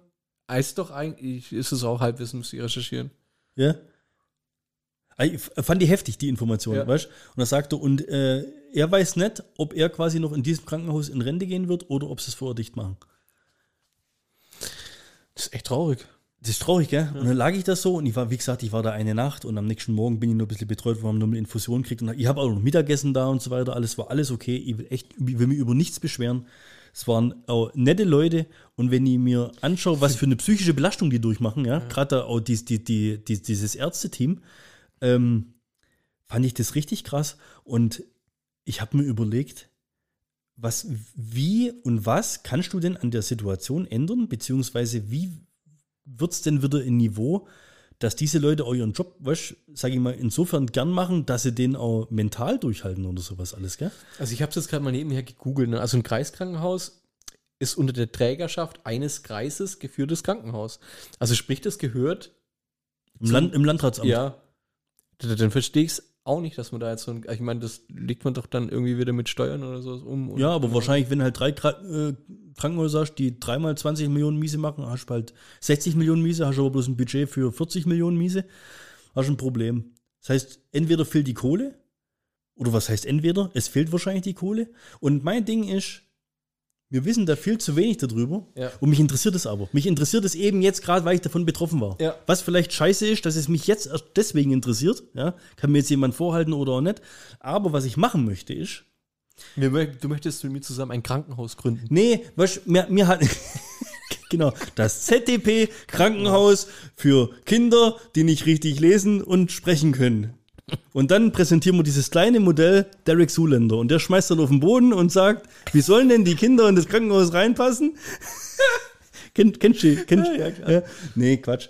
heißt doch eigentlich, ist es auch Halbwissen, müsste ich recherchieren. Ja. Ah, Ich fand die heftig, die Information, Ja. weißt Und er sagte, und äh, er weiß nicht, ob er quasi noch in diesem Krankenhaus in Rente gehen wird oder ob sie es vorher dicht machen. Das ist echt traurig. Das ist traurig, gell? Und dann lag ich da so und ich war, wie gesagt, ich war da eine Nacht und am nächsten Morgen bin ich nur ein bisschen betreut, wo haben nur eine Infusion gekriegt und ich habe auch noch Mittagessen da und so weiter. Alles war alles okay. Ich will echt, ich will mich über nichts beschweren. Es waren auch nette Leute und wenn ich mir anschaue, was für eine psychische Belastung die durchmachen, ja, gerade da auch dies, die, die, die, dieses Ärzteteam, ähm, fand ich das richtig krass und ich habe mir überlegt, was, wie und was kannst du denn an der Situation ändern, beziehungsweise wie wird es denn wieder ein Niveau, dass diese Leute euren Job, weißt, sage ich mal, insofern gern machen, dass sie den auch mental durchhalten oder sowas alles, gell? Also ich habe es jetzt gerade mal nebenher gegoogelt. Ne? Also ein Kreiskrankenhaus ist unter der Trägerschaft eines Kreises geführtes Krankenhaus. Also sprich, das gehört Im, Land, im Landratsamt. Ja. Dann verstehe ich es auch nicht, dass man da jetzt so ein. Ich meine, das legt man doch dann irgendwie wieder mit Steuern oder sowas um. Ja, aber wahrscheinlich, wenn halt drei äh, Krankenhäuser hast, die dreimal 20 Millionen Miese machen, hast du halt 60 Millionen Miese, hast aber bloß ein Budget für 40 Millionen Miese, hast ein Problem. Das heißt, entweder fehlt die Kohle, oder was heißt entweder? Es fehlt wahrscheinlich die Kohle. Und mein Ding ist, wir wissen da viel zu wenig darüber. Ja. Und mich interessiert es aber. Mich interessiert es eben jetzt gerade, weil ich davon betroffen war. Ja. Was vielleicht scheiße ist, dass es mich jetzt erst deswegen interessiert. Ja? Kann mir jetzt jemand vorhalten oder auch nicht. Aber was ich machen möchte, ist, mö- Du möchtest mit mir zusammen ein Krankenhaus gründen. Nee, weißt, mir, mir hat. <laughs> genau, das ZDP Krankenhaus für Kinder, die nicht richtig lesen und sprechen können. Und dann präsentieren wir dieses kleine Modell Derek Zuländer und der schmeißt dann auf den Boden und sagt, wie sollen denn die Kinder in das Krankenhaus reinpassen? <laughs> Kennt, kennst du? Kennst, Ja, ja. Nee, Quatsch.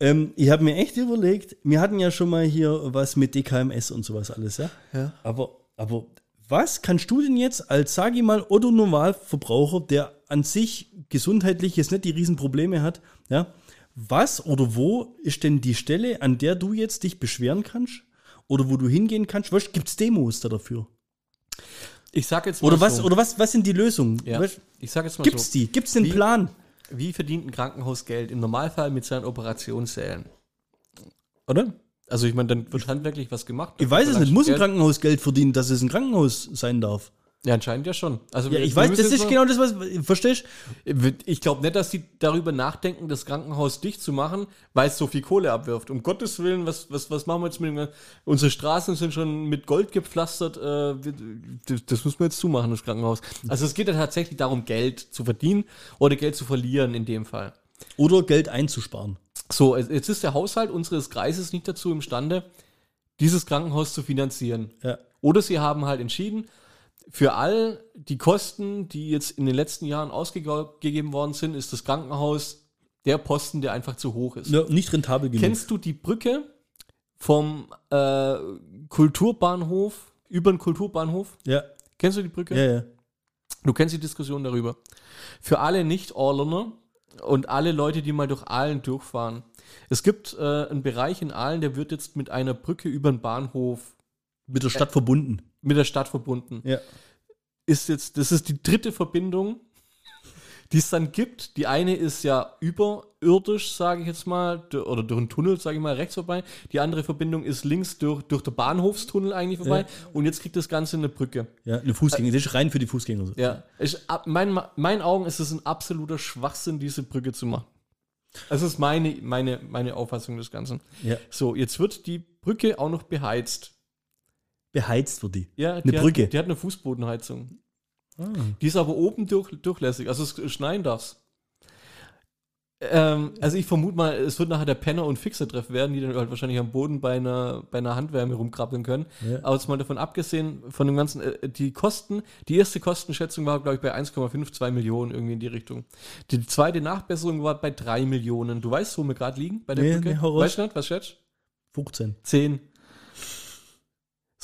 Ähm, ich habe mir echt überlegt, wir hatten ja schon mal hier was mit DKMS und sowas alles, ja? Ja. Aber, aber was kannst du denn jetzt als, sage ich mal, Otto Normalverbraucher, der an sich gesundheitlich jetzt nicht die Riesenprobleme hat, ja, was oder wo ist denn die Stelle, an der du jetzt dich beschweren kannst? Oder wo du hingehen kannst? Was gibt es Demos da dafür? Ich sag jetzt mal Oder was, so. oder was, was sind die Lösungen? ja. Weißt, Ich sag jetzt mal gibt's so. die? Gibt's den Wie- Plan? Wie verdient ein Krankenhaus Geld? Im Normalfall mit seinen Operationssälen. Oder? Also ich meine, dann wird handwerklich was gemacht. Ich weiß es nicht. Muss ein Krankenhaus Geld verdienen, dass es ein Krankenhaus sein darf? Ja, anscheinend ja schon. Also Ja, ich weiß, das ist genau das, was, verstehst Ich glaube nicht, dass die darüber nachdenken, das Krankenhaus dicht zu machen, weil es so viel Kohle abwirft. Um Gottes Willen, was, was, was machen wir jetzt mit dem? Unsere Straßen sind schon mit Gold gepflastert. Äh, das, das müssen wir jetzt zumachen, das Krankenhaus. Also es geht ja tatsächlich darum, Geld zu verdienen oder Geld zu verlieren in dem Fall. Oder Geld einzusparen. So, jetzt ist der Haushalt unseres Kreises nicht dazu imstande, dieses Krankenhaus zu finanzieren. Ja. Oder sie haben halt entschieden, für all die Kosten, die jetzt in den letzten Jahren ausgegeben worden sind, ist das Krankenhaus der Posten, der einfach zu hoch ist. ja nicht rentabel genug. Kennst du die Brücke vom äh, Kulturbahnhof über den Kulturbahnhof? ja, Kennst du die Brücke? ja, ja. Du kennst die Diskussion darüber. Für alle Nicht-Orlener und alle Leute, die mal durch Aalen durchfahren. Es gibt äh, einen Bereich in Aalen, der wird jetzt mit einer Brücke über den Bahnhof Mit der Stadt verbunden. Mit der Stadt verbunden. Ja. Ist jetzt, das ist die dritte Verbindung, <laughs> die es dann gibt. Die eine ist ja überirdisch, sage ich jetzt mal, oder durch einen Tunnel, sage ich mal, rechts vorbei. Die andere Verbindung ist links durch, durch den Bahnhofstunnel eigentlich vorbei. Ja. Und jetzt kriegt das Ganze eine Brücke. Ja, eine Fußgänger. Das ist rein für die Fußgänger. Ja, ich, ab, mein, meinen Augen ist es ein absoluter Schwachsinn, diese Brücke zu machen. Das ist meine, meine, meine Auffassung des Ganzen. Ja. So, jetzt wird die Brücke auch noch beheizt. Beheizt wird die. Ja, Eine die Brücke. Hat, die hat eine Fußbodenheizung. Ah. Die ist aber oben durch, durchlässig, also es schneien darf's. Ähm, also ich vermute mal, es wird nachher der Penner- und Fixer-Treff werden, die dann halt wahrscheinlich am Boden bei einer, bei einer Handwärme rumkrabbeln können. Ja. Aber jetzt mal davon abgesehen, von dem ganzen, äh, die Kosten, die erste Kostenschätzung war, glaube ich, bei 1,52 Millionen irgendwie in die Richtung. Die zweite Nachbesserung war bei 3 Millionen. Du weißt, wo wir gerade liegen bei der Nee, Brücke? nee, weißt du nicht, was schätzt? 15. 10.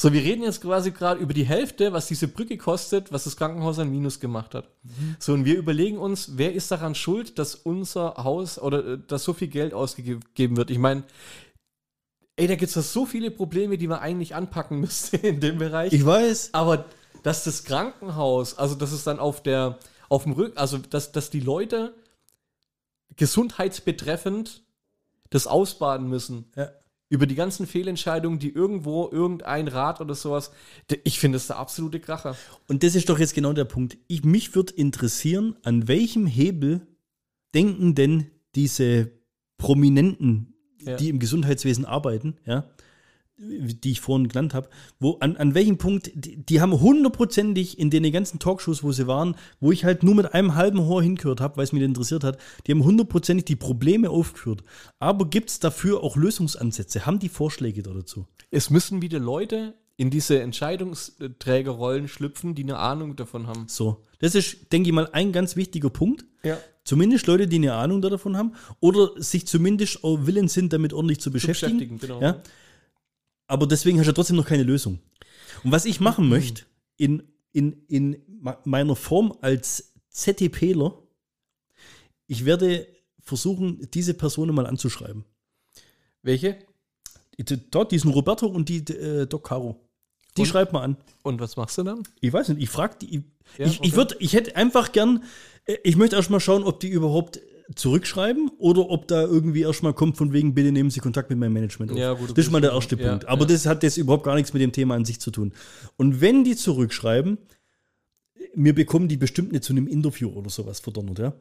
So, wir reden jetzt quasi gerade über die Hälfte, was diese Brücke kostet, was das Krankenhaus an Minus gemacht hat. So, und wir überlegen uns, wer ist daran schuld, dass unser Haus oder äh, dass so viel Geld ausgegeben wird. Ich meine, ey, da gibt es so viele Probleme, die man eigentlich anpacken <laughs> müsste in dem Bereich. Ich weiß. Aber dass das Krankenhaus, also dass es dann auf der, auf dem Rücken, also dass, dass die Leute gesundheitsbetreffend das ausbaden müssen. Ja. Über die ganzen Fehlentscheidungen, die irgendwo irgendein Rat oder sowas, ich finde das der absolute Kracher. Und das ist doch jetzt genau der Punkt. Ich, mich würde interessieren, an welchem Hebel denken denn diese Prominenten, Ja. die im Gesundheitswesen arbeiten, ja, die ich vorhin genannt habe, wo an, an welchem Punkt, die, die haben hundertprozentig in den ganzen Talkshows, wo sie waren, wo ich halt nur mit einem halben Ohr hingehört habe, weil es mich interessiert hat, die haben hundertprozentig die Probleme aufgeführt. Aber gibt es dafür auch Lösungsansätze? Haben die Vorschläge da dazu? Es müssen wieder Leute in diese Entscheidungsträgerrollen schlüpfen, die eine Ahnung davon haben. So, das ist, denke ich mal, ein ganz wichtiger Punkt. Ja. Zumindest Leute, die eine Ahnung davon haben oder sich zumindest auch willens sind, damit ordentlich zu beschäftigen. beschäftigen, genau. Ja? Aber deswegen hast du ja trotzdem noch keine Lösung. Und was ich machen möchte, in, in, in meiner Form als ZTPler, ich werde versuchen, diese Personen mal anzuschreiben. Welche? Die- Dort, diesen Roberto und die äh, Doc Caro. Die Und? schreibt mal an. Und was machst du dann? Ich weiß nicht, ich frage die. Ich, Ja, ich, ich, okay. würd, ich hätte einfach gern, äh, ich möchte erst mal schauen, ob die überhaupt zurückschreiben oder ob da irgendwie erstmal kommt, von wegen, bitte nehmen Sie Kontakt mit meinem Management auf. Ja, gut, das ist mal der erste ja, Punkt. Aber ja. das hat jetzt überhaupt gar nichts mit dem Thema an sich zu tun. Und wenn die zurückschreiben, mir bekommen die bestimmt nicht zu einem Interview oder sowas verdonnert, ja.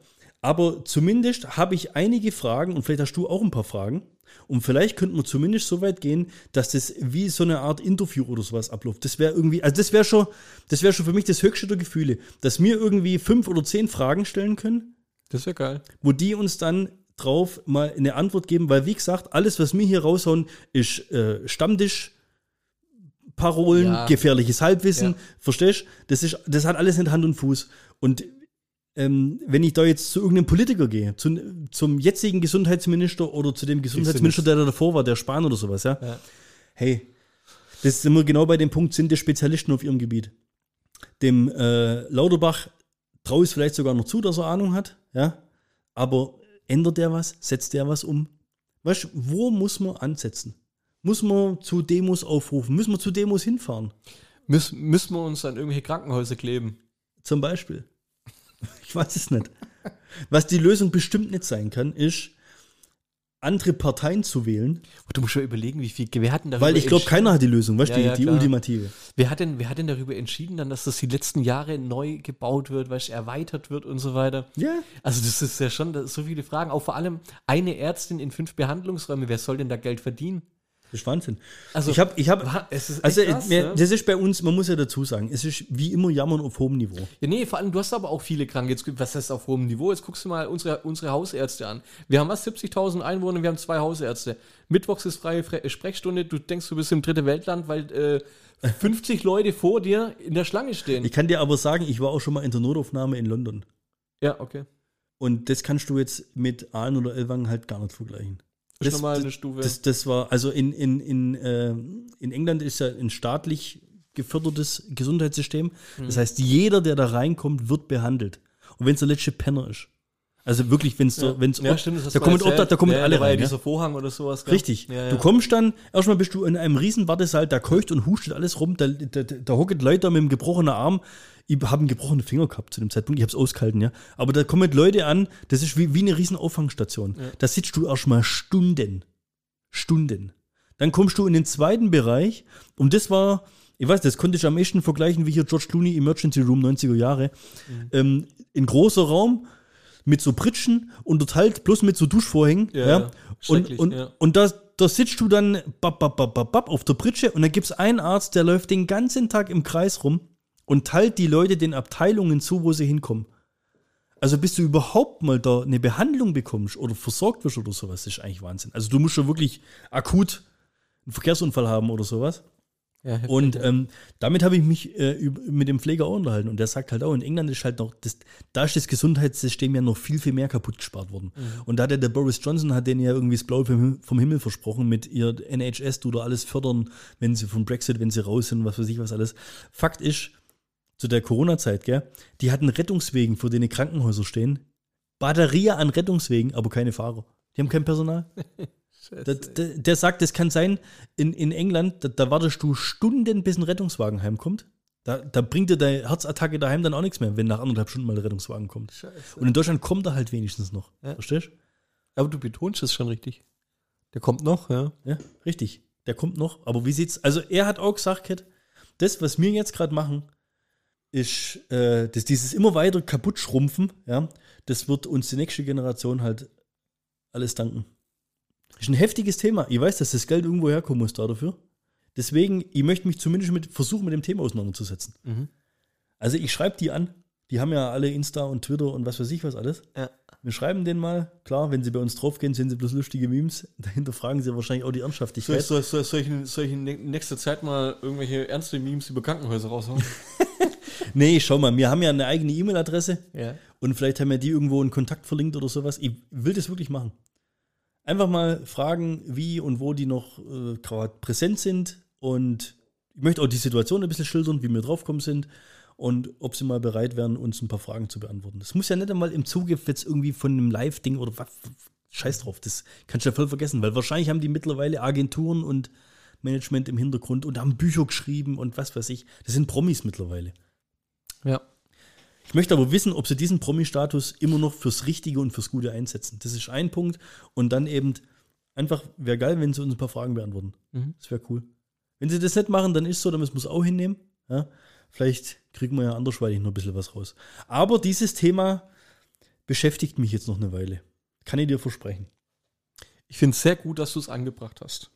Aber zumindest habe ich einige Fragen und vielleicht hast du auch ein paar Fragen. Und vielleicht könnten wir zumindest so weit gehen, dass das wie so eine Art Interview oder sowas abläuft. Das wäre irgendwie, also das wäre schon, das wäre schon für mich das höchste der Gefühle, dass wir irgendwie fünf oder zehn Fragen stellen können, Das wäre geil. wo die uns dann drauf mal eine Antwort geben, weil wie gesagt, alles, was wir hier raushauen, ist äh, Stammtisch, Parolen, Ja. gefährliches Halbwissen, Ja. verstehst? Das ist, das hat alles nicht Hand und Fuß. Und ähm, wenn ich da jetzt zu irgendeinem Politiker gehe, zu, zum jetzigen Gesundheitsminister oder zu dem Gesundheitsminister, der da davor war, der Spahn oder sowas, ja, Ja. hey, das sind wir genau bei dem Punkt, sind die Spezialisten auf ihrem Gebiet. Dem äh, Lauterbach traue ich es vielleicht sogar noch zu, dass er Ahnung hat, ja, aber ändert der was? Setzt der was um? Weißt du, wo muss man ansetzen? Muss man zu Demos aufrufen? Müssen wir zu Demos hinfahren? Müs müssen wir uns an irgendwelche Krankenhäuser kleben? Zum Beispiel. <laughs> Ich weiß es nicht. Was die Lösung bestimmt nicht sein kann, ist, andere Parteien zu wählen, Du musst schon überlegen, wie viel. Wer hat denn darüber weil ich glaube, keiner hat die Lösung, weißt du, Ja, die, ja, die klar. ultimative. Wer hat, denn, wer hat denn darüber entschieden, dann, dass das die letzten Jahre neu gebaut wird, weißt, du, erweitert wird und so weiter? Ja. Also, das ist ja schon so viele Fragen. Auch vor allem eine Ärztin in fünf Behandlungsräume. Wer soll denn da Geld verdienen? Das ist Wahnsinn. Also, ich habe, ich habe, also krass, ne? das ist bei uns, man muss ja dazu sagen, es ist wie immer Jammern auf hohem Niveau. Ja, nee, vor allem, du hast aber auch viele Kranke. Jetzt, was heißt auf hohem Niveau? Jetzt guckst du mal unsere, unsere Hausärzte an. Wir haben was, 70.000 Einwohner, wir haben zwei Hausärzte. Mittwochs ist freie Fre Sprechstunde. Du denkst, du bist im dritten Weltland, weil äh, <laughs> 50 Leute vor dir in der Schlange stehen. Ich kann dir aber sagen, ich war auch schon mal in der Notaufnahme in London. ja, okay. Und das kannst du jetzt mit Aalen oder Elwangen halt gar nicht vergleichen. Das nochmal eine Stufe. Das, das war, also in, in, in, äh, in England ist ja ein staatlich gefördertes Gesundheitssystem. Mhm. Das heißt, jeder, der da reinkommt, wird behandelt. Und wenn es der letzte Penner ist. Also wirklich, wenn es ja. wenn's ja, stimmt, das da kommen. Obdach, da kommen ja, alle da rein. Ja? dieser Vorhang oder sowas. gell? Richtig. Ja. Du kommst dann, erstmal bist du in einem riesen Wartesaal, da keucht und hustet alles rum, da, da, da hocken Leute da mit einem gebrochenen Arm. Ich habe einen gebrochenen Finger gehabt zu dem Zeitpunkt, ich habe es ausgehalten, ja. Aber da kommen Leute an, das ist wie, wie eine riesen Auffangstation. Da sitzt du erstmal Stunden. Stunden. Dann kommst du in den zweiten Bereich und das war, ich weiß, das konnte ich am ehesten vergleichen wie hier George Clooney Emergency Room 90er Jahre. Mhm. Ähm, ein großer Raum mit so Pritschen unterteilt bloß mit so Duschvorhängen. Ja, Ja. Und, und, ja. und da, da sitzt du dann bap, bap, bap, bap, bap, auf der Pritsche und dann gibt es einen Arzt, der läuft den ganzen Tag im Kreis rum und teilt die Leute den Abteilungen zu, wo sie hinkommen. Also bis du überhaupt mal da eine Behandlung bekommst oder versorgt wirst oder sowas, ist eigentlich Wahnsinn. Also du musst schon wirklich akut einen Verkehrsunfall haben oder sowas. Ja, Und ähm, damit habe ich mich äh, mit dem Pfleger auch unterhalten. Und der sagt halt auch, in England ist halt noch, das, da ist das Gesundheitssystem ja noch viel, viel mehr kaputt gespart worden. Mhm. Und da hat ja der Boris Johnson, hat denen ja irgendwie das Blaue vom, vom Himmel versprochen mit ihr NHS, du da alles fördern, wenn sie vom Brexit, wenn sie raus sind, was weiß ich was alles. Fakt ist, zu der Corona-Zeit, gell, die hatten Rettungswegen, vor denen Krankenhäuser stehen. Batterie an Rettungswegen, aber keine Fahrer. Die haben kein Personal. <laughs> Der, der, der sagt, es kann sein, in, in England, da, da wartest du Stunden, bis ein Rettungswagen heimkommt. Da, da bringt dir deine Herzattacke daheim dann auch nichts mehr, wenn nach anderthalb Stunden mal der Rettungswagen kommt. Und in Deutschland kommt er halt wenigstens noch. Ja. Verstehst Aber du betonst es schon richtig. Der kommt noch, ja. Ja, richtig. Der kommt noch. Aber wie sieht's? Also, er hat auch gesagt, Kat, das, was wir jetzt gerade machen, ist, äh, dass dieses immer weiter kaputt schrumpfen, ja, das wird uns die nächste Generation halt alles danken. Das ist ein heftiges Thema. Ich weiß, dass das Geld irgendwo herkommen muss da dafür. Deswegen, ich möchte mich zumindest mit, versuchen, mit dem Thema auseinanderzusetzen. Mhm. Also ich schreibe die an. Die haben ja alle Insta und Twitter und was weiß ich was alles. Ja. Wir schreiben denen mal. Klar, wenn sie bei uns draufgehen, sehen sie bloß lustige Memes. <laughs> Dahinter fragen sie wahrscheinlich auch die Soll Ernsthaftigkeit. ich, soll, soll, soll, ich, in- soll ich in nä- nächster Zeit mal irgendwelche ernste Memes über Krankenhäuser raushauen? <laughs> Nee, schau mal, wir haben ja eine eigene E-Mail-Adresse. ja. Und vielleicht haben ja die irgendwo einen Kontakt verlinkt oder sowas. Ich will das wirklich machen. Einfach mal fragen, wie und wo die noch äh, gerade präsent sind. Und ich möchte auch die Situation ein bisschen schildern, wie wir draufgekommen sind. Und ob sie mal bereit wären, uns ein paar Fragen zu beantworten. Das muss ja nicht einmal im Zuge jetzt irgendwie von einem Live-Ding oder was. Scheiß drauf, das kannst du ja voll vergessen, weil wahrscheinlich haben die mittlerweile Agenturen und Management im Hintergrund und haben Bücher geschrieben und was weiß ich. Das sind Promis mittlerweile. Ja. Ich möchte aber wissen, ob sie diesen Promi-Status immer noch fürs Richtige und fürs Gute einsetzen. Das ist ein Punkt. Und dann eben einfach, wäre geil, wenn sie uns ein paar Fragen beantworten. Mhm. Das wäre cool. Wenn sie das nicht machen, dann ist so, dann müssen wir es auch hinnehmen. Ja? Vielleicht kriegen wir ja andersweitig noch ein bisschen was raus. Aber dieses Thema beschäftigt mich jetzt noch eine Weile. Kann ich dir versprechen. Ich finde es sehr gut, dass du es angebracht hast.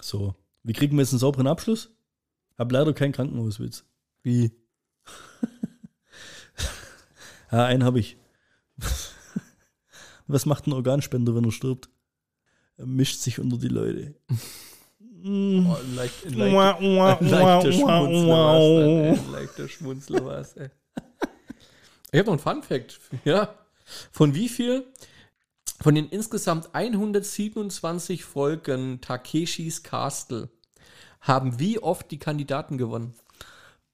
So, wie kriegen wir jetzt einen sauberen Abschluss? Hab leider keinen Krankenhauswitz. Wie? <laughs> <laughs> Ja, einen habe ich. <laughs> Was macht ein Organspender, wenn er stirbt? Er mischt sich unter die Leute. Oh, leicht, <laughs> leichter Schmunzler. Ein leichter Schmunzler war's, ey. Ich habe noch einen Fun-Fact. Ja. Von wie viel? Von den insgesamt 127 Folgen Takeshis Castle haben wie oft die Kandidaten gewonnen?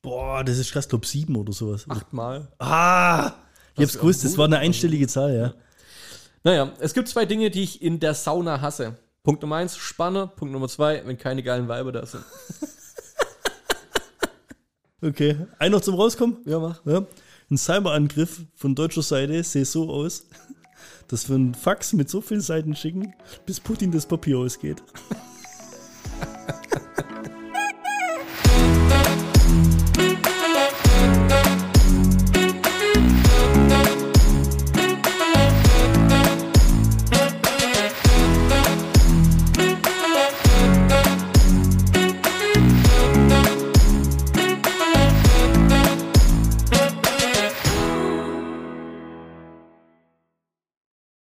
Boah, das ist krass, Top 7 oder sowas. Achtmal. Ah! Ich hab's gewusst, das war eine einstellige Zahl, ja. Naja, es gibt zwei Dinge, die ich in der Sauna hasse. Punkt Nummer eins, Spanne. Punkt Nummer zwei, wenn keine geilen Weiber da sind. <laughs> Okay. Ein noch zum Rauskommen? Ja, mach. Ja. Ein Cyberangriff von deutscher Seite sieht so aus, <laughs> dass wir einen Fax mit so vielen Seiten schicken, bis Putin das Papier ausgeht. <laughs>